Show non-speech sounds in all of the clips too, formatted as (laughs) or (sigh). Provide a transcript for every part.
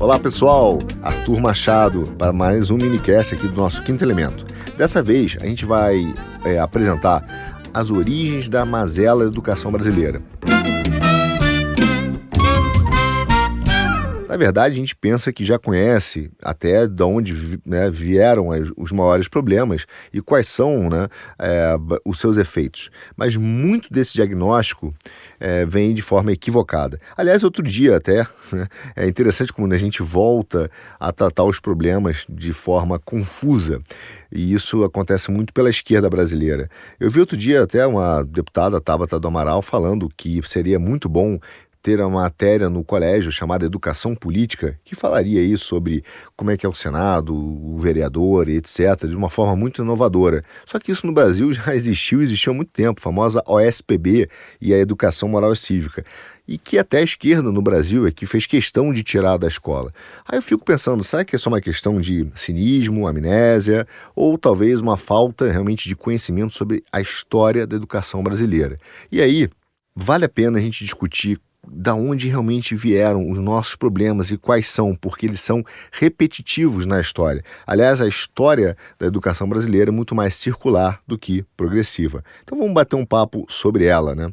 Olá pessoal, Arthur Machado para mais um minicast aqui do nosso Quinto Elemento. Dessa vez a gente vai é, apresentar as origens da mazela educação brasileira. Na verdade, a gente pensa que já conhece até de onde né, vieram os maiores problemas e quais são né, é, os seus efeitos. Mas muito desse diagnóstico é, vem de forma equivocada. Aliás, outro dia até, (laughs) né, é interessante como a gente volta a tratar os problemas de forma confusa. E isso acontece muito pela esquerda brasileira. Eu vi outro dia até uma deputada, Tabata do Amaral, falando que seria muito bom ter uma matéria no colégio chamada Educação Política, que falaria aí sobre como é que é o Senado, o vereador, etc., de uma forma muito inovadora. Só que isso no Brasil (laughs) já existiu, existiu há muito tempo, a famosa OSPB e a Educação Moral e Cívica. E que até a esquerda no Brasil é que fez questão de tirar da escola. Aí eu fico pensando, será que é só uma questão de cinismo, amnésia, ou talvez uma falta realmente de conhecimento sobre a história da educação brasileira? E aí, vale a pena a gente discutir da onde realmente vieram os nossos problemas e quais são, porque eles são repetitivos na história. Aliás, a história da educação brasileira é muito mais circular do que progressiva. Então vamos bater um papo sobre ela, né?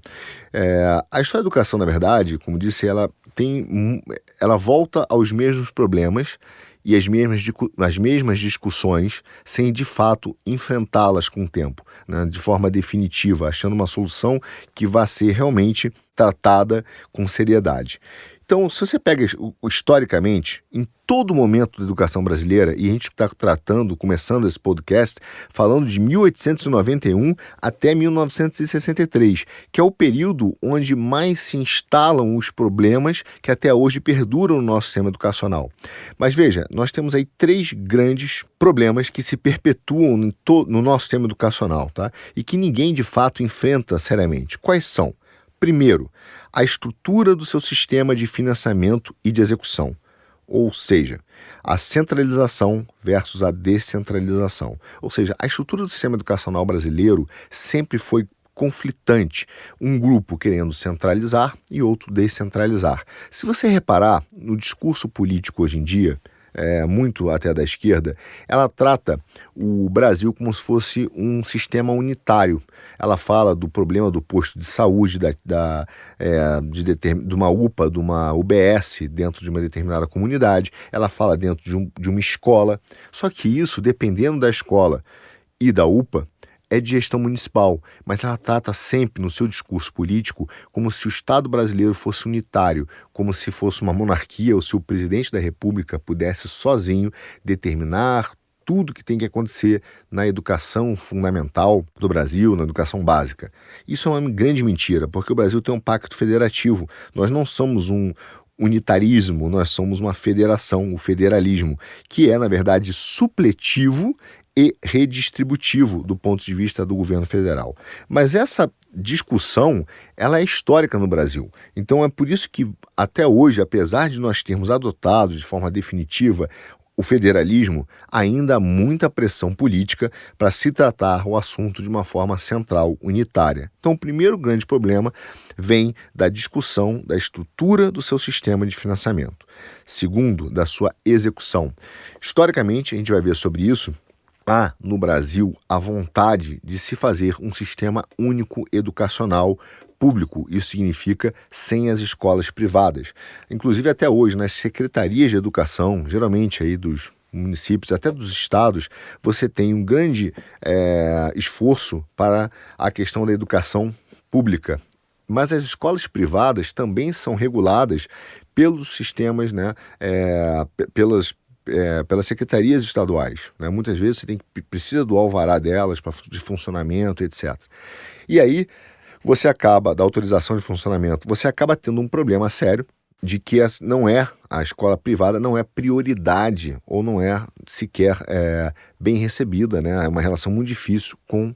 É, a história da educação, na verdade, como disse, ela tem, ela volta aos mesmos problemas e as mesmas, as mesmas discussões sem de fato enfrentá-las com o tempo, né, de forma definitiva, achando uma solução que vá ser realmente tratada com seriedade. Então, se você pega historicamente, em todo momento da educação brasileira, e a gente está tratando, começando esse podcast, falando de 1891 até 1963, que é o período onde mais se instalam os problemas que até hoje perduram no nosso sistema educacional. Mas veja, nós temos aí três grandes problemas que se perpetuam no nosso sistema educacional, tá? E que ninguém de fato enfrenta seriamente. Quais são? Primeiro, a estrutura do seu sistema de financiamento e de execução, ou seja, a centralização versus a descentralização. Ou seja, a estrutura do sistema educacional brasileiro sempre foi conflitante, um grupo querendo centralizar e outro descentralizar. Se você reparar no discurso político hoje em dia, é, muito até da esquerda, ela trata o Brasil como se fosse um sistema unitário. Ela fala do problema do posto de saúde, da, da é, de, de, uma UPA, de uma UBS dentro de uma determinada comunidade, ela fala dentro de, um, de uma escola. Só que isso, dependendo da escola e da UPA, é de gestão municipal, mas ela trata sempre no seu discurso político como se o Estado brasileiro fosse unitário, como se fosse uma monarquia ou se o presidente da República pudesse sozinho determinar tudo que tem que acontecer na educação fundamental do Brasil, na educação básica. Isso é uma grande mentira, porque o Brasil tem um pacto federativo. Nós não somos um, unitarismo, nós somos uma federação, o federalismo, que é, na verdade, supletivo e redistributivo do ponto de vista do governo federal. Mas essa discussão ela é histórica no Brasil. Então é por isso que até hoje, apesar de nós termos adotado de forma definitiva o federalismo, ainda há muita pressão política para se tratar o assunto de uma forma central, unitária. Então, o primeiro grande problema vem da discussão da estrutura do seu sistema de financiamento. Segundo, da sua execução. Historicamente, a gente vai ver sobre isso há no Brasil a vontade de se fazer um sistema único educacional público. Isso significa sem as escolas privadas. Inclusive até hoje nas secretarias de educação, geralmente aí dos municípios, até dos estados, você tem um grande é, esforço para a questão da educação pública. Mas as escolas privadas também são reguladas pelos sistemas, né, é, pelas é, pelas secretarias estaduais. Né? Muitas vezes você tem que, precisa do alvará delas para de funcionamento, etc. E aí você acaba, da autorização de funcionamento, você acaba tendo um problema sério de que não é a escola privada não é prioridade ou não é sequer é, bem recebida, né? É uma relação muito difícil com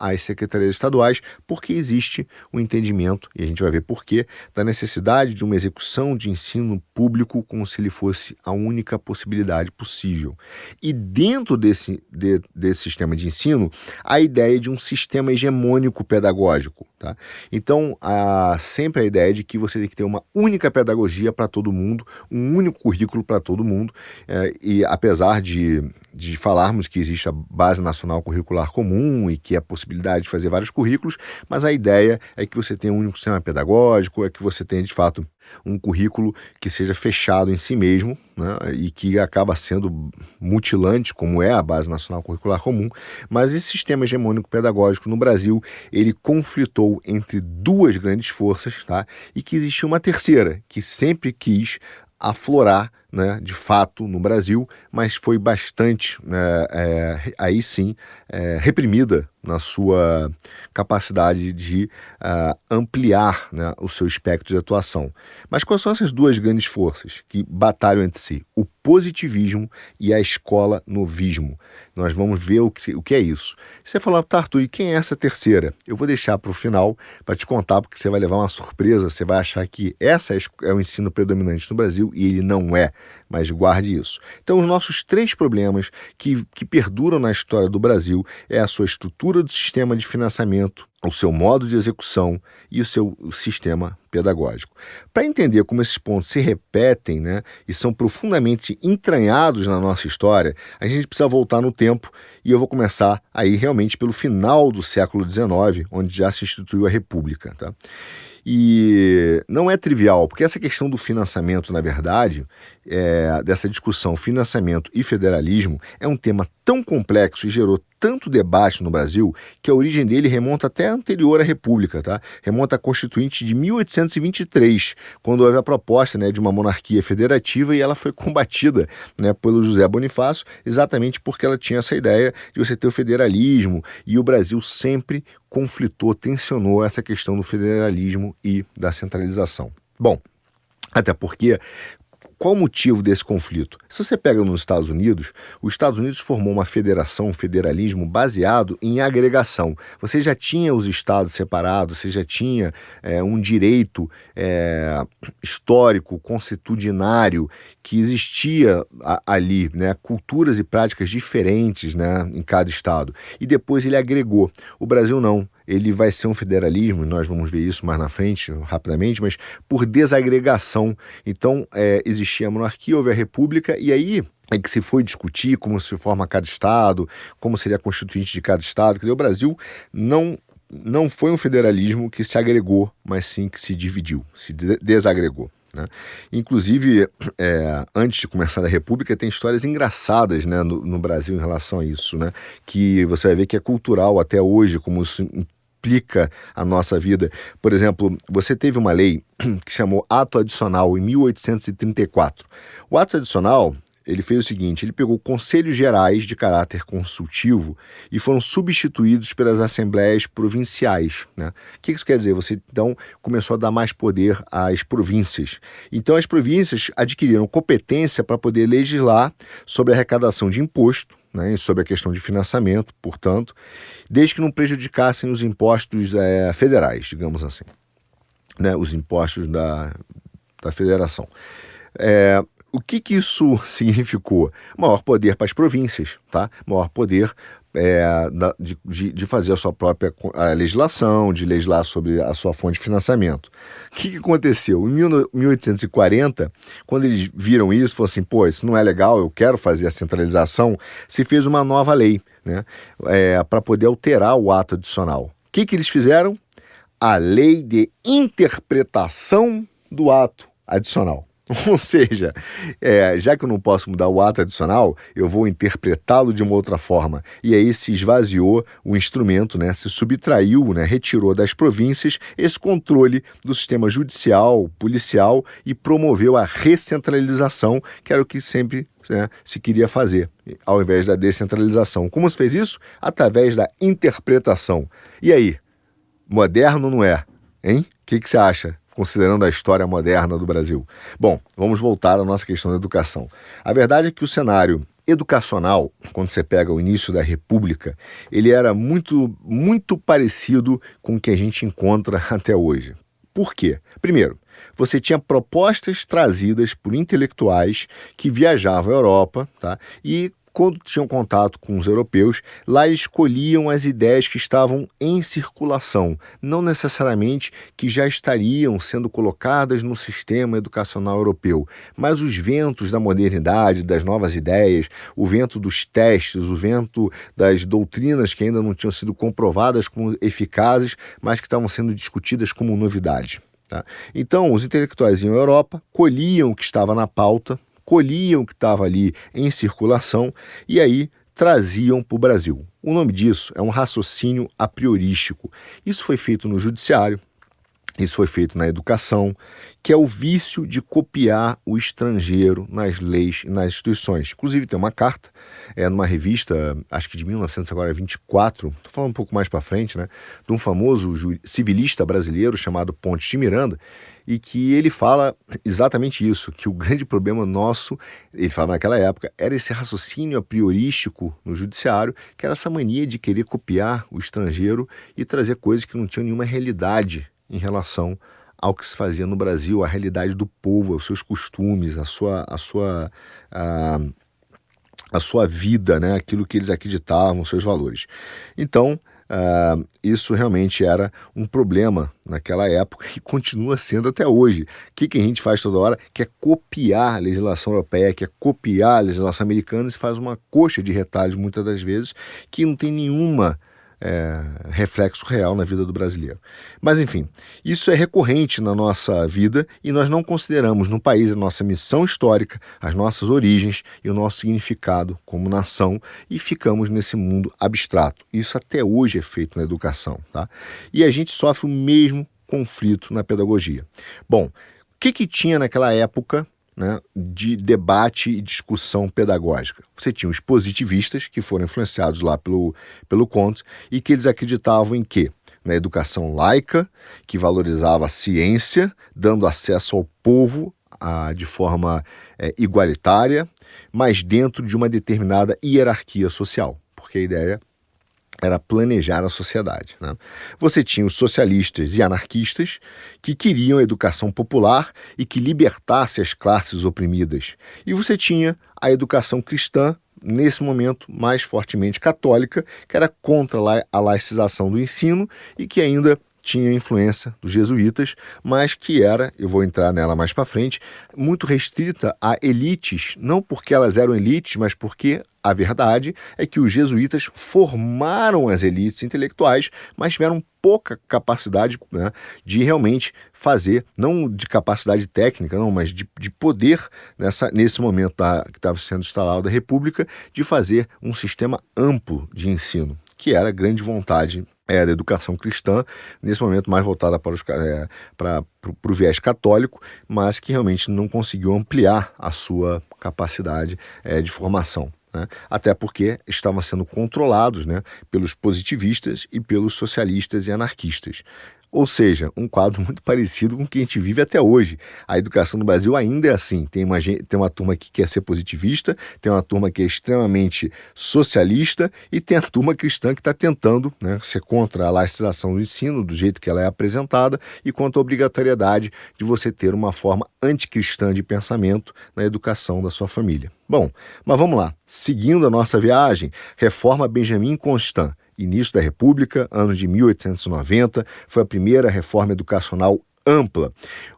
às secretarias estaduais, porque existe o um entendimento, e a gente vai ver porquê, da necessidade de uma execução de ensino público como se ele fosse a única possibilidade possível. E dentro desse, de, desse sistema de ensino, a ideia de um sistema hegemônico pedagógico. Tá? Então, há sempre a ideia de que você tem que ter uma única pedagogia para todo mundo, um único currículo para todo mundo, é, e apesar de, de falarmos que existe a Base Nacional Curricular Comum e que é a possibilidade de fazer vários currículos, mas a ideia é que você tenha um único sistema pedagógico, é que você tenha de fato um currículo que seja fechado em si mesmo né, e que acaba sendo mutilante, como é a Base Nacional Curricular Comum, mas esse sistema hegemônico pedagógico no Brasil, ele conflitou entre duas grandes forças, tá? E que existia uma terceira, que sempre quis aflorar né, de fato no Brasil, mas foi bastante, né, é, aí sim, é, reprimida na sua capacidade de uh, ampliar né, o seu espectro de atuação. Mas quais são essas duas grandes forças que batalham entre si? O positivismo e a escola novismo. Nós vamos ver o que, o que é isso. Você falou, tá, Arthur, e quem é essa terceira? Eu vou deixar para o final para te contar, porque você vai levar uma surpresa, você vai achar que essa é o ensino predominante no Brasil e ele não é mas guarde isso. Então, os nossos três problemas que, que perduram na história do Brasil é a sua estrutura do sistema de financiamento, o seu modo de execução e o seu sistema pedagógico. Para entender como esses pontos se repetem né, e são profundamente entranhados na nossa história, a gente precisa voltar no tempo e eu vou começar aí realmente pelo final do século XIX, onde já se instituiu a República. Tá? E não é trivial, porque essa questão do financiamento, na verdade, é, dessa discussão financiamento e federalismo, é um tema tão complexo e gerou tanto debate no Brasil que a origem dele remonta até anterior à República, tá? Remonta à Constituinte de 1823, quando houve a proposta né, de uma monarquia federativa e ela foi (laughs) combatida né, pelo José Bonifácio, exatamente porque ela tinha essa ideia de você ter o federalismo e o Brasil sempre conflitou, tensionou essa questão do federalismo e da centralização. Bom, até porque qual o motivo desse conflito? Se você pega nos Estados Unidos, os Estados Unidos formou uma federação, um federalismo baseado em agregação. Você já tinha os estados separados, você já tinha é, um direito é, histórico, constitucionário, que existia a, ali, né, culturas e práticas diferentes né, em cada estado. E depois ele agregou. O Brasil não ele vai ser um federalismo, nós vamos ver isso mais na frente, rapidamente, mas por desagregação. Então, é, existia a monarquia, houve a república, e aí é que se foi discutir como se forma cada estado, como seria a constituinte de cada estado. Quer dizer, o Brasil não não foi um federalismo que se agregou, mas sim que se dividiu, se desagregou. Né? Inclusive, é, antes de começar a República, tem histórias engraçadas né, no, no, Brasil em relação a isso, né? que você vai ver que é cultural até hoje, como isso explica a nossa vida. Por exemplo, você teve uma lei (clears throat) que chamou Ato Adicional em 1834. O ato adicional ele fez o seguinte: ele pegou conselhos gerais de caráter consultivo e foram substituídos pelas assembleias provinciais. Né? O que isso quer dizer? Você então começou a dar mais poder às províncias. Então as províncias adquiriram competência para poder legislar sobre a arrecadação de imposto né, sobre a questão de financiamento, portanto, desde que não prejudicassem os impostos é, federais, digamos assim, né, os impostos da, da federação. É, o que, que isso (laughs) significou? Maior poder para as províncias, tá? maior poder é, de, de, fazer a sua própria a legislação, de legislar sobre a sua fonte de financiamento. O que, que aconteceu? Em 1840, quando eles viram isso, falaram assim: pô, isso não é legal, eu quero fazer a centralização, se fez uma nova lei né, é, para poder alterar o ato adicional. O que, que eles fizeram? A lei de interpretação do ato adicional. (laughs) Ou seja, é, já que eu não posso mudar o ato adicional, eu vou interpretá-lo de uma outra forma. E aí se esvaziou o instrumento, né? se subtraiu, né? retirou das províncias esse controle do sistema judicial, policial e promoveu a recentralização, que era o que sempre né, se queria fazer, ao invés da descentralização. Como se fez isso? Através da interpretação. E aí? Moderno não é? Hein? O que, que você acha? Considerando a história moderna do Brasil. Bom, vamos voltar à nossa questão da educação. A verdade é que o cenário educacional, quando você pega o início da República, ele era muito, muito parecido com o que a gente encontra (laughs) até hoje. Por quê? Primeiro, você tinha propostas trazidas por intelectuais que viajavam à Europa tá? e quando tinham contato com os europeus, lá escolhiam as ideias que estavam em circulação, não necessariamente que já estariam sendo colocadas no sistema educacional europeu, mas os ventos da modernidade, das novas ideias, o vento dos testes, o vento das doutrinas que ainda não tinham sido comprovadas como eficazes, mas que estavam sendo discutidas como novidade. Tá? Então, os intelectuais à Europa, colhiam o que estava na pauta, colhiam o que estava ali em circulação e aí traziam para o Brasil. O nome disso é um raciocínio a priorístico. Isso foi feito no judiciário, isso foi feito na educação, que é o vício de copiar o estrangeiro nas leis e nas instituições. Inclusive, tem uma carta, é numa revista, acho que de 1924, estou falando um pouco mais para frente, né, de um famoso civilista brasileiro chamado Ponte de Miranda, e que ele fala exatamente isso, que o grande problema nosso, ele falava naquela época, era esse raciocínio a priorístico no judiciário, que era essa mania de querer copiar o estrangeiro e trazer coisas que não tinham nenhuma realidade em relação ao que se fazia no Brasil, a realidade do povo, os seus costumes, a sua, a sua, a, sua vida, né? aquilo que eles acreditavam, seus valores. Então, Uh, isso realmente era um problema naquela época e continua sendo até hoje. O que, que a gente faz toda hora? Que é copiar a legislação europeia, que é copiar a legislação americana e se faz uma coxa de retalhos muitas das vezes que não tem nenhuma é, reflexo real na vida do brasileiro. Mas enfim, isso é recorrente na nossa vida e nós não consideramos no país a nossa missão histórica, as nossas origens e o nosso significado como nação e ficamos nesse mundo abstrato. Isso até hoje é feito na educação, tá? E a gente sofre o mesmo conflito na pedagogia. Bom, o que, que tinha naquela época né, de debate e discussão pedagógica. Você tinha os positivistas, que foram influenciados lá pelo, pelo Comte, e que eles acreditavam em quê? Na educação laica, que valorizava a ciência, dando acesso ao povo a, de forma é, igualitária, mas dentro de uma determinada hierarquia social, porque a ideia era planejar a sociedade. Né? Você tinha os socialistas e anarquistas que queriam a educação popular e que libertasse as classes oprimidas. E você tinha a educação cristã, nesse momento mais fortemente católica, que era contra a laicização do ensino e que ainda tinha influência dos jesuítas, mas que era, eu vou entrar nela mais para frente, muito restrita a elites, não porque elas eram elites, mas porque a verdade é que os jesuítas formaram as elites intelectuais, mas tiveram pouca capacidade né, de realmente fazer, não de capacidade técnica, não, mas de, de poder, nessa, nesse momento da, que estava sendo instalada a República, de fazer um sistema amplo de ensino, que era grande vontade é, da educação cristã, nesse momento mais voltada para, os, é, para, para, o viés católico, mas que realmente não conseguiu ampliar a sua capacidade é, de formação. Né? Até porque estavam sendo controlados né, pelos positivistas e pelos socialistas e anarquistas. Ou seja, um quadro (laughs) muito parecido com o que a gente vive até hoje. A educação no Brasil ainda é assim: tem uma, tem uma turma que quer ser positivista, tem uma turma que é extremamente socialista e tem a turma cristã que está tentando né, ser contra a laicização do ensino, do jeito que ela é apresentada, e contra a obrigatoriedade de você ter uma forma anticristã de pensamento na educação da sua família. Bom, mas vamos lá. Seguindo a nossa viagem, reforma Benjamin Constant início da República, ano de 1890, foi a primeira reforma educacional ampla.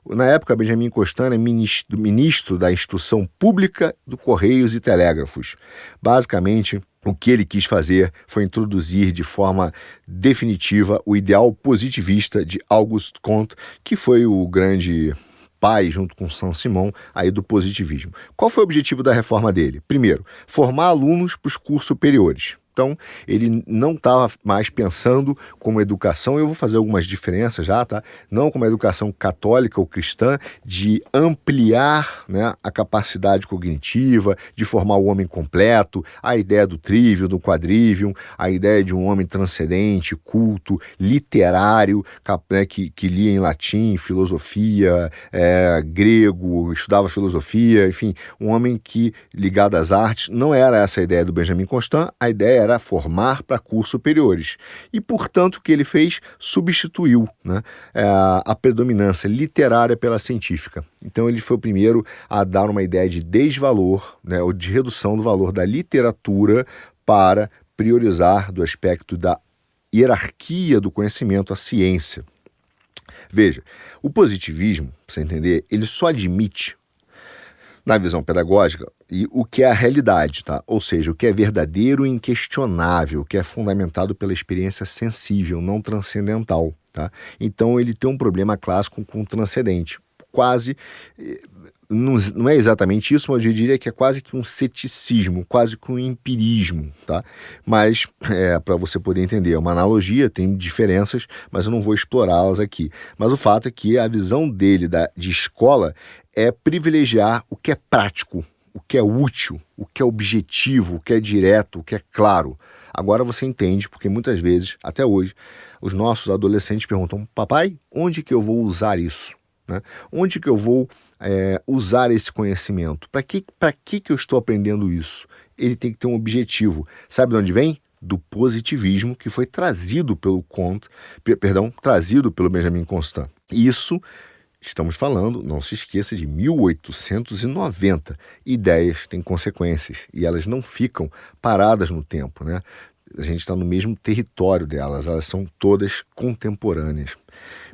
Na época, Benjamin Constant ministro, ministro da Instrução Pública do Correios e Telégrafos. Basicamente, o que ele quis fazer foi introduzir de forma definitiva o ideal positivista de Auguste Comte, que foi o grande pai, junto com São Simão, aí do positivismo. Qual foi o objetivo da reforma dele? Primeiro, formar alunos para os cursos superiores. Então, ele não estava mais pensando como educação, eu vou fazer algumas diferenças já, tá? Não como educação católica ou cristã, de ampliar né, a capacidade cognitiva, de formar o homem completo, a ideia do trivium, do quadrivium, a ideia de um homem transcendente, culto, literário, né, que, que lia em latim, filosofia, é, grego, estudava filosofia, enfim, um homem que, ligado às artes, não era essa a ideia do Benjamin Constant, a ideia era formar para cursos superiores. E, portanto, o que ele fez? Substituiu né, é, a predominância literária pela científica. Então, ele foi o primeiro a dar uma ideia de desvalor, né, ou de redução do valor da literatura para priorizar do aspecto da hierarquia do conhecimento a ciência. Veja, o positivismo, para você entender, ele só admite na visão pedagógica e o que é a realidade, tá? Ou seja, o que é verdadeiro e inquestionável, o que é fundamentado pela experiência sensível, não transcendental, tá? Então ele tem um problema clássico com o transcendente. Quase eh, não, é exatamente isso, mas eu diria que é quase que um ceticismo, quase que um empirismo, tá? Mas, é, para você poder entender, é uma analogia, tem diferenças, mas eu não vou explorá-las aqui. Mas o fato é que a visão dele da, de escola é privilegiar o que é prático, o que é útil, o que é objetivo, o que é direto, o que é claro. Agora você entende, porque muitas vezes, até hoje, os nossos adolescentes perguntam: papai, onde que eu vou usar isso? Né? Onde que eu vou é, usar esse conhecimento? Para que, que, que eu estou aprendendo isso? Ele tem que ter um objetivo. Sabe de onde vem? Do positivismo que foi trazido pelo Comte, perdão, trazido pelo Benjamin Constant. Isso Estamos falando, não se esqueça, de 1890. Ideias têm consequências e elas não ficam paradas no tempo, né? A gente está no mesmo território delas, elas são todas contemporâneas.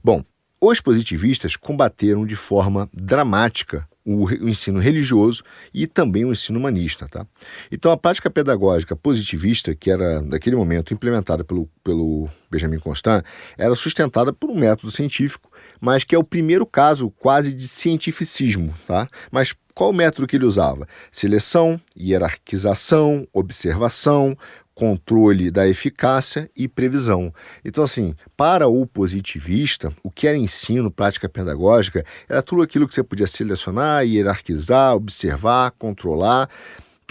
Bom, os positivistas combateram de forma dramática o, o, ensino religioso e também o ensino humanista. Tá? Então, a prática pedagógica positivista, que era, naquele momento, implementada pelo, pelo Benjamin Constant, era sustentada por um método científico, mas que é o primeiro caso quase de cientificismo. Tá? Mas qual o método que ele usava? Seleção, hierarquização, observação, controle da eficácia e previsão. Então, assim, para o positivista, o que era ensino, prática pedagógica, era tudo aquilo que você podia selecionar, hierarquizar, observar, controlar,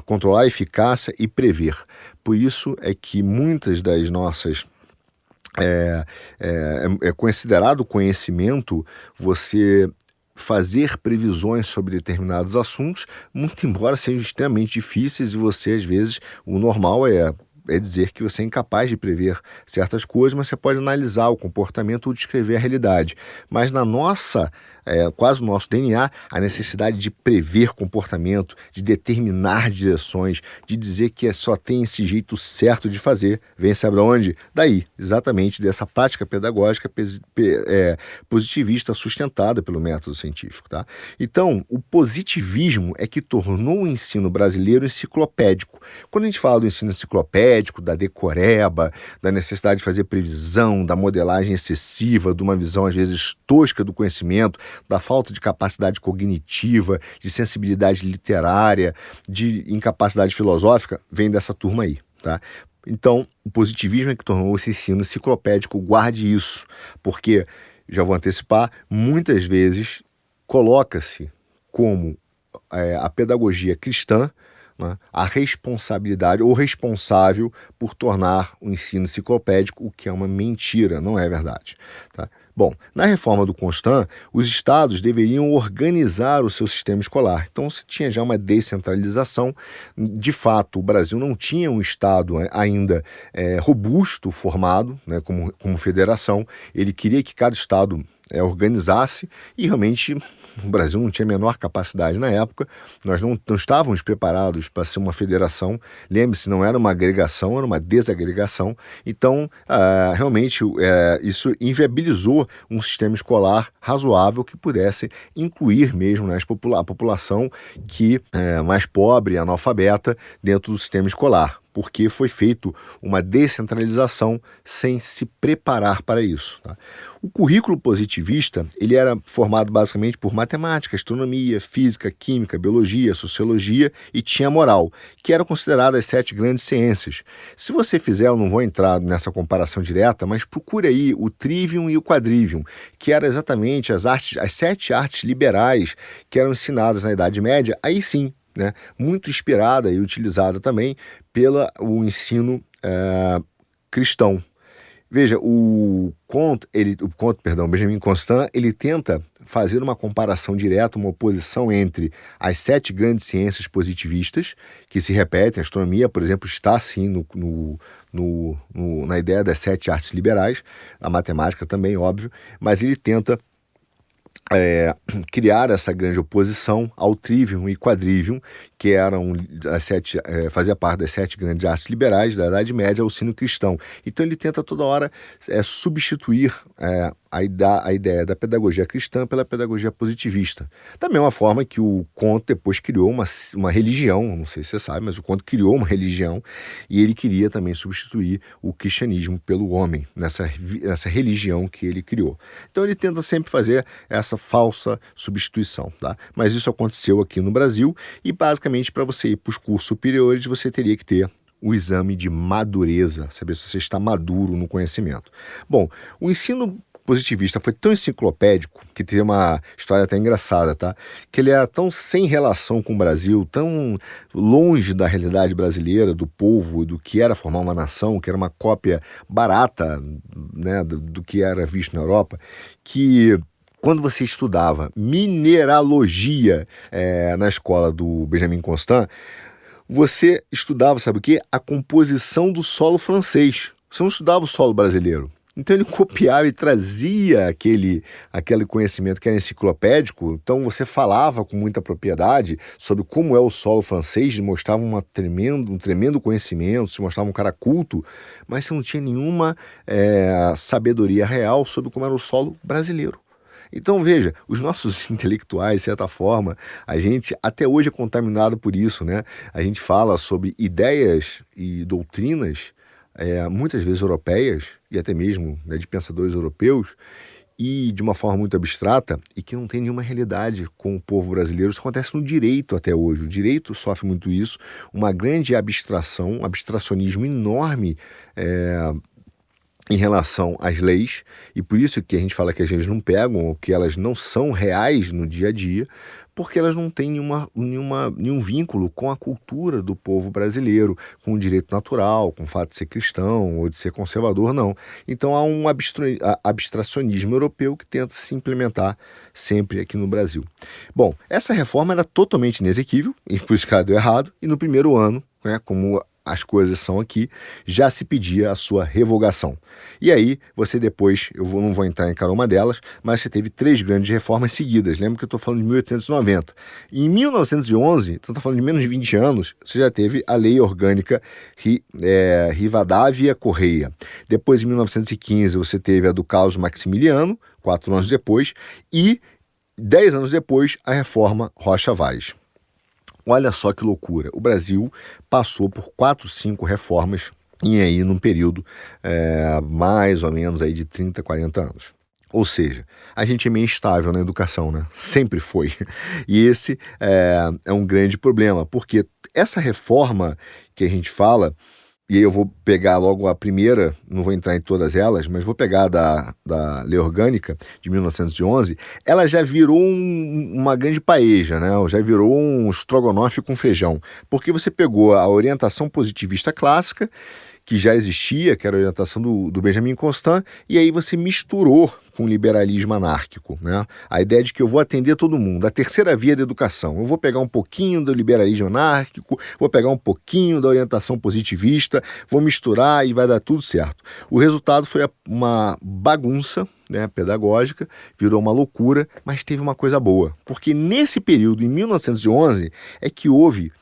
controlar a eficácia e prever. Por isso é que muitas das nossas é, é, é considerado conhecimento você fazer previsões sobre determinados assuntos, muito embora sejam extremamente difíceis e você, às vezes, o normal é é dizer que você é incapaz de prever certas coisas, mas você pode analisar o comportamento ou descrever a realidade. Mas na nossa é, quase o nosso DNA, a necessidade de prever comportamento, de determinar direções, de dizer que é só tem esse jeito certo de fazer, vem sabe de onde? Daí, exatamente dessa prática pedagógica é, positivista sustentada pelo método científico. Tá? Então, o positivismo é que tornou o ensino brasileiro enciclopédico. Quando a gente fala do ensino enciclopédico, da decoreba, da necessidade de fazer previsão, da modelagem excessiva, de uma visão às vezes tosca do conhecimento, da falta de capacidade cognitiva, de sensibilidade literária, de incapacidade filosófica, vem dessa turma aí, tá? Então, o positivismo é que tornou esse ensino enciclopédico, guarde isso, porque, já vou antecipar, muitas vezes coloca-se como é, a pedagogia cristã né, a responsabilidade ou responsável por tornar o ensino enciclopédico, o que é uma mentira, não é verdade. Tá? Bom, na reforma do Constant, os estados deveriam organizar o seu sistema escolar. Então, se tinha já uma descentralização. De fato, o Brasil não tinha um estado ainda é, robusto, formado, né, como, como federação. Ele queria que cada estado é, organizasse. E realmente o Brasil não tinha a menor capacidade na época, nós não, não estávamos preparados para ser uma federação, lembre-se, não era uma agregação, era uma desagregação, então ah, realmente é, isso inviabilizou um sistema escolar razoável que pudesse incluir mesmo né, a população que é mais pobre, analfabeta, dentro do sistema escolar. Porque foi feito uma descentralização sem se preparar para isso. Tá? O currículo positivista ele era formado basicamente por matemática, astronomia, física, química, biologia, sociologia e tinha moral, que eram consideradas as sete grandes ciências. Se você fizer, eu não vou entrar nessa comparação direta, mas procure aí o trivium e o quadrivium, que eram exatamente as artes, as sete artes liberais que eram ensinadas na Idade Média. Aí sim, né, muito inspirada e utilizada também pelo ensino é, cristão. Veja, o Comte, ele, o Comte, perdão, Benjamin Constant, ele tenta fazer uma comparação direta, uma oposição entre as sete grandes ciências positivistas, que se repetem, a astronomia, por exemplo, está sim no, no, no, no, na ideia das sete artes liberais, a matemática também, óbvio, mas ele tenta é, (clears throat) criar essa grande oposição ao trivium e quadrivium, que eram as sete, é, fazia parte das sete grandes artes liberais da Idade Média ao sino cristão. Então ele tenta toda hora é, substituir é, a, a ideia da pedagogia cristã pela pedagogia positivista. Da mesma forma que o Conto depois criou uma, uma religião, não sei se você sabe, mas o Conto criou uma religião e ele queria também substituir o cristianismo pelo homem, nessa, nessa religião que ele criou. Então ele tenta sempre fazer essa falsa substituição, tá? Mas isso aconteceu aqui no Brasil e basicamente para você ir para os cursos superiores você teria que ter o exame de madureza, saber se você está maduro no conhecimento. Bom, o ensino positivista foi tão enciclopédico que tem uma história até engraçada, tá? Que ele era tão sem relação com o Brasil, tão longe da realidade brasileira, do povo, do que era formar uma nação, que era uma cópia barata, né, do, do que era visto na Europa, que quando você estudava mineralogia é, na escola do Benjamin Constant, você estudava, sabe o que? A composição do solo francês. Você não estudava o solo brasileiro. Então ele (laughs) copiava e trazia aquele, aquele conhecimento que era enciclopédico. Então você falava com muita propriedade sobre como é o solo francês, mostrava uma tremendo, um tremendo conhecimento, se mostrava um cara culto, mas você não tinha nenhuma é, sabedoria real sobre como era o solo brasileiro. Então veja, os nossos (laughs) intelectuais, de certa forma, a gente até hoje é contaminado por isso, né? A gente fala sobre ideias e doutrinas é, muitas vezes europeias e até mesmo né, de pensadores europeus e de uma forma muito abstrata e que não tem nenhuma realidade com o povo brasileiro. Isso acontece no direito até hoje. O direito sofre muito isso, uma grande abstração, um abstracionismo enorme é, em relação às leis, e por isso que a gente fala que as leis não pegam, ou que elas não são reais no dia a dia, porque elas não têm nenhuma, nenhuma, nenhum vínculo com a cultura do povo brasileiro, com o direito natural, com o fato de ser cristão ou de ser conservador, não. Então há um abstracionismo europeu que tenta se implementar sempre aqui no Brasil. Bom, essa reforma era totalmente inexequível, e por isso que ela deu errado, e no primeiro ano, né, como as coisas são aqui, já se pedia a sua revogação. E aí, você depois, eu não vou entrar em cada uma delas, mas você teve três grandes reformas seguidas. Lembra que eu estou falando de 1890. Em 1911, então estou falando de menos de 20 anos, você já teve a Lei Orgânica é, Rivadavia Correia. Depois, em 1915, você teve a do Carlos Maximiliano, quatro anos depois, e dez anos depois, a Reforma Rocha Vaz. Olha só que loucura. O Brasil passou por quatro, cinco reformas e aí num período é, mais ou menos aí de 30, 40 anos. Ou seja, a gente é meio instável na educação, né? Sempre foi. E esse é, é um grande problema, porque essa reforma que a gente fala, e aí eu vou pegar logo a primeira, não vou entrar em todas elas, mas vou pegar da, da Lei Orgânica de 1911, ela já virou um, uma grande paeja, né? já virou um estrogonofe com feijão, porque você pegou a orientação positivista clássica que já existia, que era a orientação do, do Benjamin Constant, e aí você misturou com o liberalismo anárquico. Né? A ideia de que eu vou atender todo mundo, a terceira via da educação. Eu vou pegar um pouquinho do liberalismo anárquico, vou pegar um pouquinho da orientação positivista, vou misturar e vai dar tudo certo. O resultado foi uma bagunça né, pedagógica, virou uma loucura, mas teve uma coisa boa, porque nesse período, em 1911, é que houve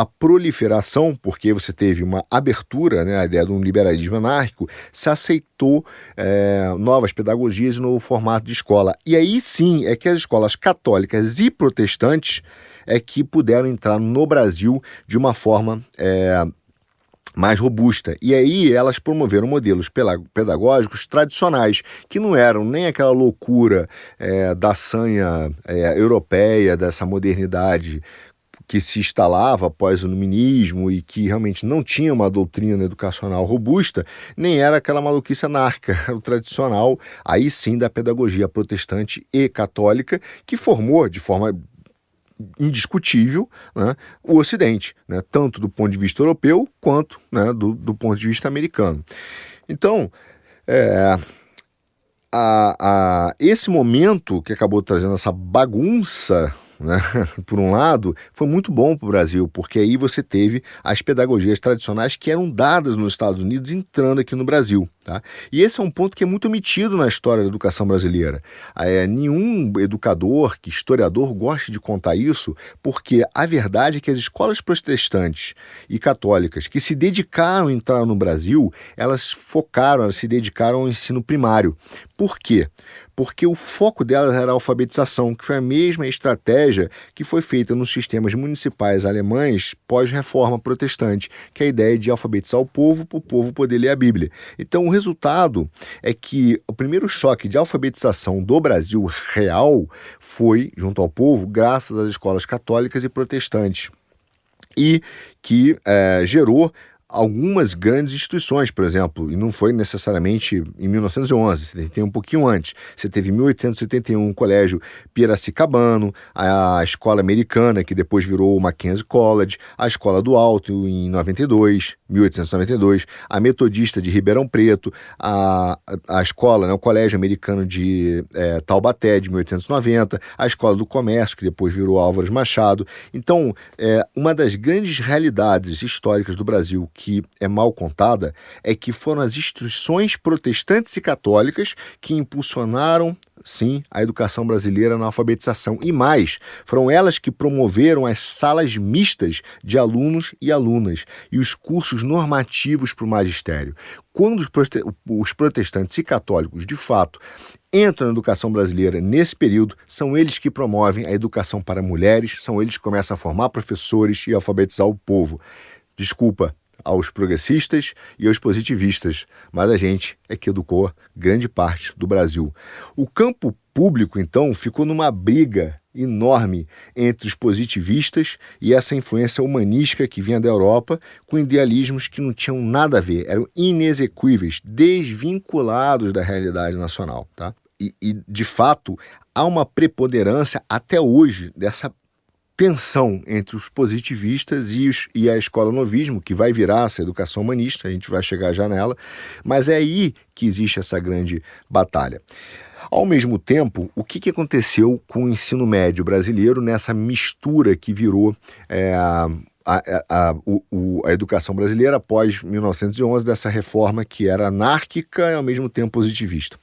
a proliferação, porque você teve uma abertura, né, a ideia de um liberalismo anárquico, se aceitou é, novas pedagogias no formato de escola. E aí sim é que as escolas católicas e protestantes é que puderam entrar no Brasil de uma forma é, mais robusta. E aí elas promoveram modelos pedagógicos tradicionais, que não eram nem aquela loucura é, da sanha é, europeia, dessa modernidade que se instalava após o iluminismo e que realmente não tinha uma doutrina educacional robusta, nem era aquela maluquice anárquica, (laughs) o tradicional, aí sim da pedagogia protestante e católica, que formou de forma indiscutível né, o Ocidente, né, tanto do ponto de vista europeu quanto né, do, do ponto de vista americano. Então, é, a, a, esse momento que acabou trazendo essa bagunça né? (laughs) por um lado, foi muito bom para o Brasil, porque aí você teve as pedagogias tradicionais que eram dadas nos Estados Unidos entrando aqui no Brasil. Tá? E esse é um ponto que é muito omitido na história da educação brasileira. É, nenhum educador, que historiador, gosta de contar isso, porque a verdade é que as escolas protestantes e católicas que se dedicaram a entrar no Brasil, elas focaram, elas se dedicaram ao ensino primário. Por quê? Porque o foco delas era a alfabetização, que foi a mesma estratégia que foi feita nos sistemas municipais alemães pós-reforma protestante, que é a ideia de alfabetizar o povo para o povo poder ler a Bíblia. Então, o resultado é que o primeiro choque de alfabetização do Brasil real foi, junto ao povo, graças às escolas católicas e protestantes e que é, gerou algumas grandes instituições, por exemplo, e não foi necessariamente em 1911, você tem um pouquinho antes. Você teve em 1881 o Colégio Piracicabano, a Escola Americana, que depois virou o Mackenzie College, a Escola do Alto em 92, 1892, a Metodista de Ribeirão Preto, a, a escola, né, o Colégio Americano de é, Taubaté, de 1890, a Escola do Comércio, que depois virou Álvares Machado. Então, é, uma das grandes realidades históricas do Brasil que é mal contada é que foram as instituições protestantes e católicas que impulsionaram sim, a educação brasileira na alfabetização. E mais, foram elas que promoveram as salas mistas de alunos e alunas e os cursos normativos para o magistério. Quando os protestantes e católicos, de fato, entram na educação brasileira nesse período, são eles que promovem a educação para mulheres, são eles que começam a formar professores e alfabetizar o povo. Desculpa, aos progressistas e aos positivistas, mas a gente é que educou grande parte do Brasil. O campo público, então, ficou numa briga enorme entre os positivistas e essa influência humanística que vinha da Europa, com idealismos que não tinham nada a ver, eram inexequíveis, desvinculados da realidade nacional. Tá? E, e de fato, há uma preponderância até hoje dessa tensão entre os positivistas e, os, e a escola novismo, que vai virar essa educação humanista, a gente vai chegar já nela, mas é aí que existe essa grande batalha. Ao mesmo tempo, o que, que aconteceu com o ensino médio brasileiro nessa mistura que virou é, a, a, a, o, a, educação brasileira após 1911, dessa reforma que era anárquica e ao mesmo tempo positivista.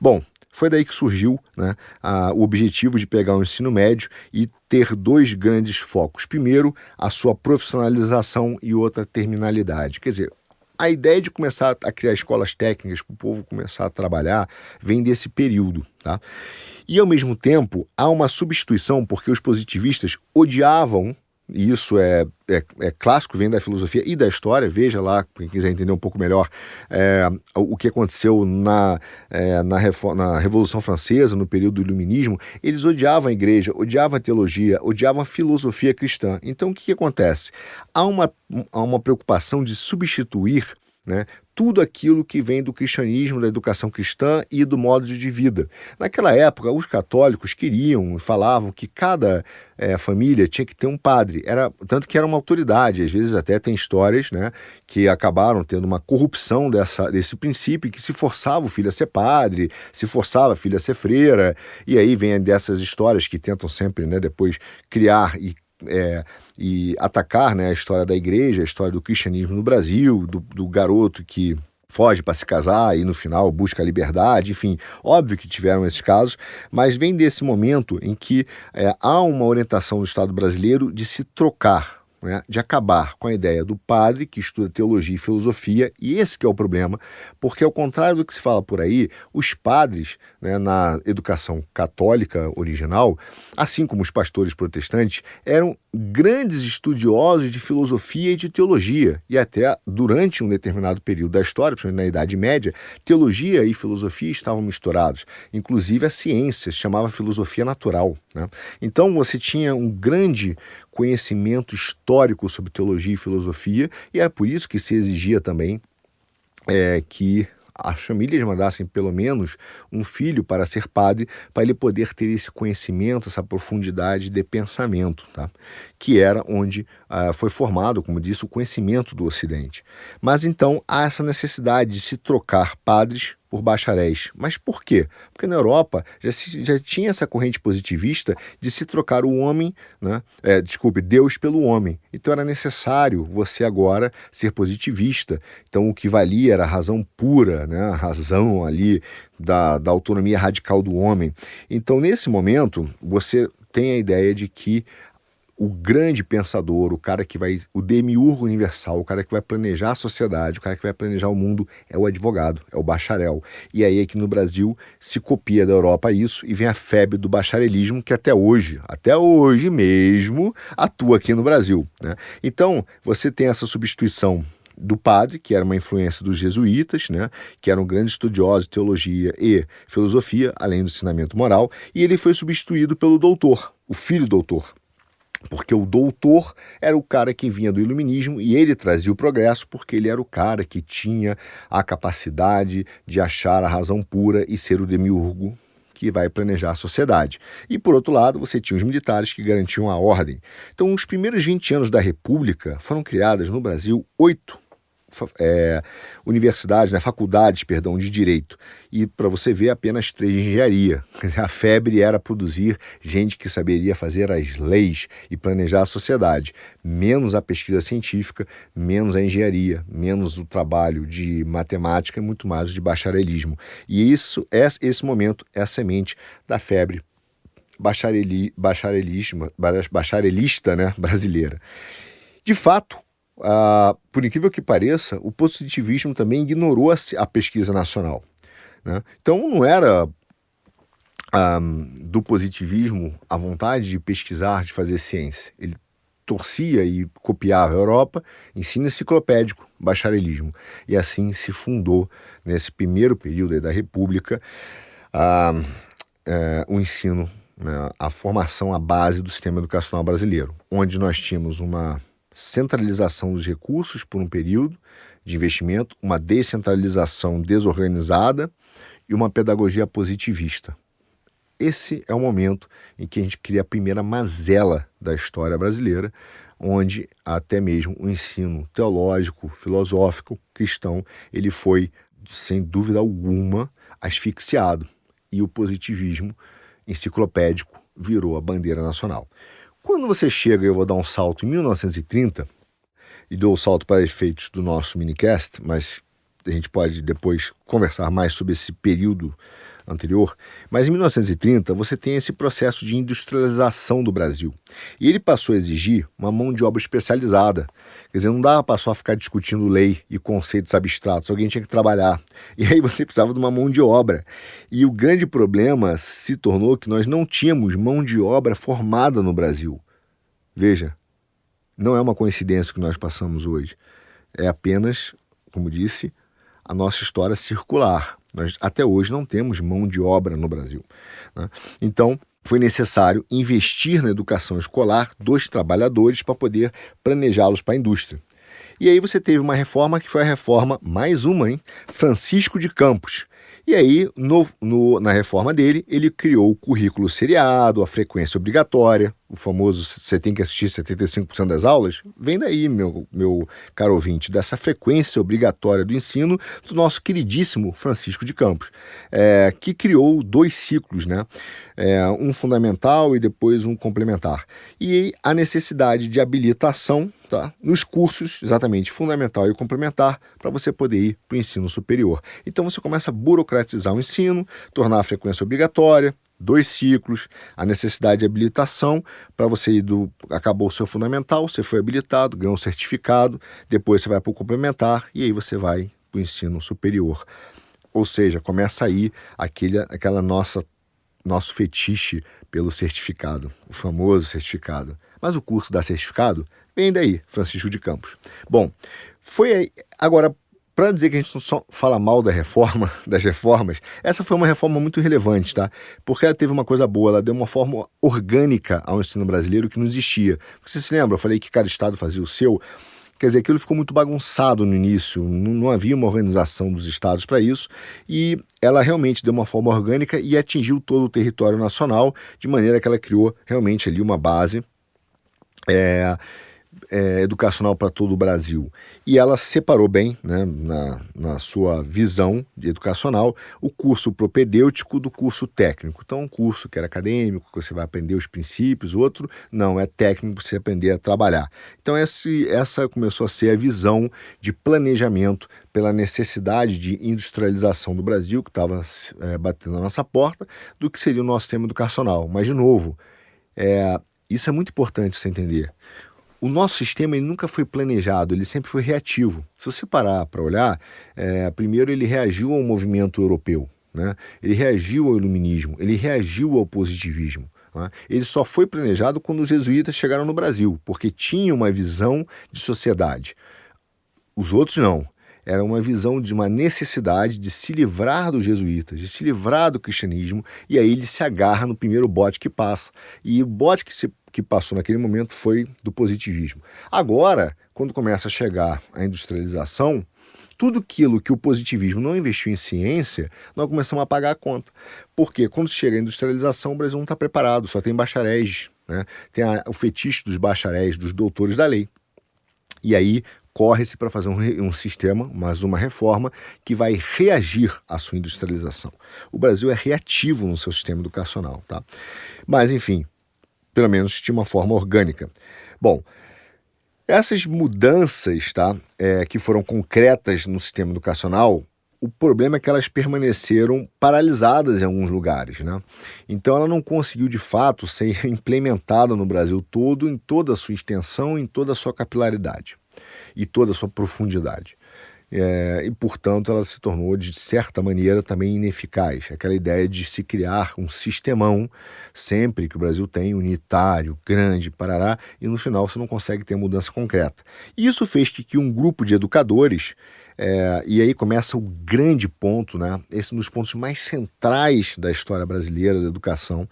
Bom, foi daí que surgiu né, a, o objetivo de pegar o ensino médio e ter dois grandes focos. Primeiro, a sua profissionalização e outra, terminalidade. Quer dizer, a ideia de começar a criar escolas técnicas para o povo começar a trabalhar vem desse período. Tá? E, ao mesmo tempo, há uma substituição, porque os positivistas odiavam e isso é, é, é, clássico, vem da filosofia e da história. Veja lá, quem quiser entender um pouco melhor, é, o que aconteceu na, é, na, na, Revolução Francesa, no período do Iluminismo. Eles odiavam a igreja, odiavam a teologia, odiavam a filosofia cristã. Então, o que, que acontece? Há uma, há uma preocupação de substituir né, tudo aquilo que vem do cristianismo, da educação cristã e do modo de vida. Naquela época, os católicos queriam, falavam que cada é, família tinha que ter um padre, era tanto que era uma autoridade. Às vezes até tem histórias, né, que acabaram tendo uma corrupção dessa, desse princípio que se forçava o filho a ser padre, se forçava a filha a ser freira, e aí vem dessas histórias que tentam sempre, né, depois criar e é, e atacar né, a história da igreja, a história do cristianismo no Brasil, do, do garoto que foge para se casar e no final busca a liberdade, enfim, óbvio que tiveram esses casos, mas vem desse momento em que é, há uma orientação do Estado brasileiro de se trocar né, de acabar com a ideia do padre que estuda teologia e filosofia, e esse que é o problema, porque ao contrário do que se fala por aí, os padres né, na educação católica original, assim como os pastores protestantes, eram grandes estudiosos de filosofia e de teologia, e até durante um determinado período da história, na Idade Média, teologia e filosofia estavam misturados, inclusive a ciência, se chamava filosofia natural. Né? Então você tinha um grande conhecimento histórico sobre teologia e filosofia, e era por isso que se exigia também é, que as famílias mandassem pelo menos um filho para ser padre, para ele poder ter esse conhecimento, essa profundidade de pensamento, tá? que era onde ah, foi formado, como disse, o conhecimento do Ocidente. Mas então há essa necessidade de se trocar padres por bacharéis. Mas por quê? Porque na Europa já, se, já tinha essa corrente positivista de se trocar o homem, né? É, desculpe, Deus pelo homem. Então era necessário você agora ser positivista. Então o que valia era a razão pura, né? a razão ali da, da autonomia radical do homem. Então nesse momento você tem a ideia de que o grande pensador, o cara que vai, o demiurgo universal, o cara que vai planejar a sociedade, o cara que vai planejar o mundo é o advogado, é o bacharel. E aí aqui no Brasil se copia da Europa isso e vem a febre do bacharelismo que até hoje, até hoje mesmo, atua aqui no Brasil. Né? Então você tem essa substituição do padre, que era uma influência dos jesuítas, né, que eram grandes estudiosos de teologia e filosofia, além do ensinamento moral, e ele foi substituído pelo doutor, o filho doutor, porque o doutor era o cara que vinha do iluminismo e ele trazia o progresso porque ele era o cara que tinha a capacidade de achar a razão pura e ser o demiurgo que vai planejar a sociedade. E por outro lado, você tinha os militares que garantiam a ordem. Então, os primeiros 20 anos da República foram criadas no Brasil oito é, universidades, né, faculdades, perdão, de direito. E para você ver, apenas três de engenharia. (laughs) a febre era produzir gente que saberia fazer as leis e planejar a sociedade. Menos a pesquisa científica, menos a engenharia, menos o trabalho de matemática e muito mais o de bacharelismo. E isso, esse momento, é a semente da febre bachareli, bacharelismo, bacharelista né, brasileira. De fato, ah, por incrível que pareça, o positivismo também ignorou a, a pesquisa nacional. Né? Então não era do positivismo a vontade de pesquisar, de fazer ciência. Ele torcia e copiava a Europa, ensino enciclopédico, bacharelismo. E assim se fundou, nesse primeiro período da República, é, o ensino, né, a formação, a base do sistema educacional brasileiro, onde nós tínhamos uma centralização dos recursos por um período de investimento, uma descentralização desorganizada e uma pedagogia positivista. Esse é o momento em que a gente cria a primeira mazela da história brasileira, onde até mesmo o ensino teológico, filosófico, cristão, ele foi, sem dúvida alguma, asfixiado. E o positivismo enciclopédico virou a bandeira nacional. Quando você chega, eu vou dar um salto em 1930, e dou o salto para efeitos do nosso minicast, mas a gente pode depois conversar mais sobre esse período anterior, mas em 1930 você tem esse processo de industrialização do Brasil. E ele passou a exigir uma mão de obra especializada. Quer dizer, não dava para só ficar discutindo lei e conceitos abstratos, alguém tinha que trabalhar. E aí você precisava de uma mão de obra. E o grande problema se tornou que nós não tínhamos mão de obra formada no Brasil. Veja, não é uma coincidência que nós passamos hoje. É apenas, como disse, a nossa história circular. Nós até hoje não temos mão de obra no Brasil. Né? Então, foi necessário investir na educação escolar dos trabalhadores para poder planejá-los para a indústria. E aí você teve uma reforma que foi a reforma, mais uma, hein? Francisco de Campos, e aí, no, no, na reforma dele, ele criou o currículo seriado, a frequência obrigatória, o famoso você tem que assistir 75% das aulas, vem daí, meu, meu caro ouvinte, dessa frequência obrigatória do ensino do nosso queridíssimo Francisco de Campos, é, que criou dois ciclos, né? É, um fundamental e depois um complementar. E a necessidade de habilitação tá? nos cursos, exatamente fundamental e complementar, para você poder ir para o ensino superior. Então você começa a burocratizar o ensino, tornar a frequência obrigatória, dois ciclos, a necessidade de habilitação para você ir do. Acabou o seu fundamental, você foi habilitado, ganhou um certificado, depois você vai para o complementar e aí você vai para o ensino superior. Ou seja, começa aí aquele, aquela nossa nosso fetiche pelo certificado, o famoso certificado. Mas o curso dá certificado? Vem daí, Francisco de Campos. Bom, foi aí. Agora, para dizer que a gente só fala mal da reforma, (laughs) das reformas, essa foi uma reforma muito relevante, tá? Porque ela teve uma coisa boa, ela deu uma forma orgânica ao ensino brasileiro que não existia. Você se lembra? Eu falei que cada estado fazia o seu. Quer dizer, aquilo ficou muito bagunçado no início, não, não havia uma organização dos estados para isso, e ela realmente deu uma forma orgânica e atingiu todo o território nacional, de maneira que ela criou realmente ali uma base. É, é, educacional para todo o Brasil. E ela separou bem, né, na, na sua visão educacional, o curso propedêutico do curso técnico. Então, um curso que era acadêmico, que você vai aprender os princípios, outro não, é técnico você aprender a trabalhar. Então, esse, essa começou a ser a visão de planejamento pela necessidade de industrialização do Brasil, que estava é, batendo na nossa porta, do que seria o nosso sistema educacional. Mas, de novo, é, isso é muito importante você entender. O nosso sistema ele nunca foi planejado, ele sempre foi reativo. Se você parar para olhar, é, primeiro ele reagiu ao movimento europeu, né? ele reagiu ao iluminismo, ele reagiu ao positivismo. Né? Ele só foi planejado quando os jesuítas chegaram no Brasil, porque tinha uma visão de sociedade. Os outros não era uma visão de uma necessidade de se livrar dos jesuítas, de se livrar do cristianismo, e aí ele se agarra no primeiro bote que passa. E o bote que, se, que passou naquele momento foi do positivismo. Agora, quando começa a chegar a industrialização, tudo aquilo que o positivismo não investiu em ciência, nós começamos a pagar a conta. Porque quando chega a industrialização, o Brasil não está preparado, só tem bacharéis, né? tem a, o fetiche dos bacharéis, dos doutores da lei. E aí corre-se para fazer um, um, sistema, mas uma reforma que vai reagir à sua industrialização. O Brasil é reativo no seu sistema educacional, tá? Mas, enfim, pelo menos de uma forma orgânica. Bom, essas mudanças, tá, é, que foram concretas no sistema educacional, o problema é que elas permaneceram paralisadas em alguns lugares, né? Então ela não conseguiu de fato ser (laughs) implementada no Brasil todo, em toda a sua extensão, em toda a sua capilaridade e toda a sua profundidade. É, e, portanto, ela se tornou, de certa maneira, também ineficaz. Aquela ideia de se criar um sistemão, sempre que o Brasil tem, unitário, grande, parará, e no final você não consegue ter mudança concreta. E isso fez que, que um grupo de educadores é, e aí começa o grande ponto, né? Esse é um dos pontos mais centrais da história brasileira da educação.